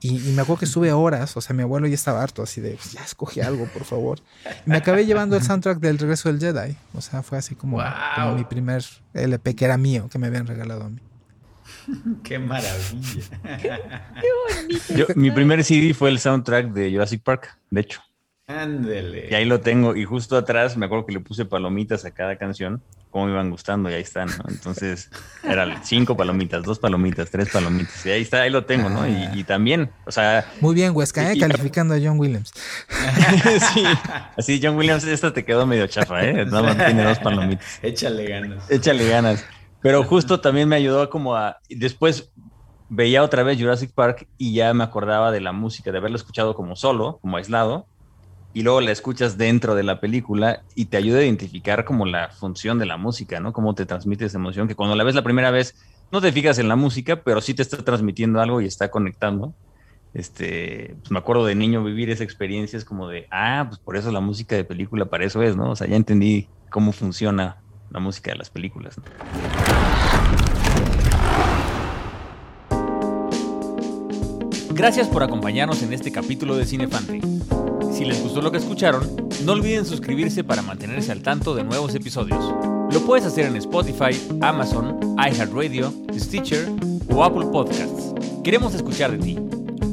Y, me acuerdo que estuve horas, o sea, mi abuelo ya estaba harto, así de, ya escogí algo, por favor. Y me acabé llevando el soundtrack del Regreso del Jedi. O sea, fue así como, mi primer LP, que era mío, que me habían regalado a mí. Qué maravilla. Qué mi primer CD fue el soundtrack de Jurassic Park, de hecho. Ándele. Y ahí lo tengo. Y justo atrás me acuerdo que le puse palomitas a cada canción, como me iban gustando, y ahí están, ¿no? Entonces, eran cinco palomitas, dos palomitas, tres palomitas. Y ahí está, ahí lo tengo, ¿no? Y, también, o sea. Muy bien, Huesca, ¿eh? calificando a John Williams. sí. Así, John Williams, esta te quedó medio chafa, ¿eh? Nada más tiene dos palomitas. Échale ganas. Échale ganas. Pero justo también me ayudó como a. Después veía otra vez Jurassic Park y ya me acordaba de la música, de haberlo escuchado como solo, como aislado y luego la escuchas dentro de la película y te ayuda a identificar como la función de la música, ¿no? Cómo te transmite esa emoción, que cuando la ves la primera vez no te fijas en la música, pero sí te está transmitiendo algo y está conectando. Este, pues me acuerdo de niño vivir esa experiencia, es como de, ah, pues por eso la música de película, para eso es, ¿no? O sea, ya entendí cómo funciona la música de las películas. Gracias por acompañarnos en este capítulo de Cinefante. Si les gustó lo que escucharon, no olviden suscribirse para mantenerse al tanto de nuevos episodios. Lo puedes hacer en Spotify, Amazon, iHeartRadio, Stitcher o Apple Podcasts. Queremos escuchar de ti.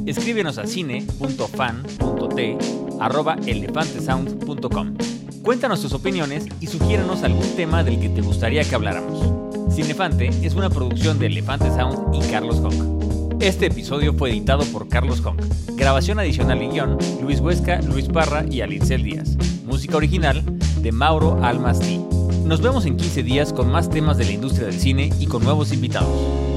Escríbenos a cine.fan.t@elefantesound.com. Cuéntanos tus opiniones y sugiéranos algún tema del que te gustaría que habláramos. Cinefante es una producción de Elefante Sound y Carlos Honk. Este episodio fue editado por Carlos Honk. Grabación adicional y guion, Luis Huesca, Luis Parra y Alincel Díaz. Música original de Mauro Almas Nos vemos en 15 días con más temas de la industria del cine y con nuevos invitados.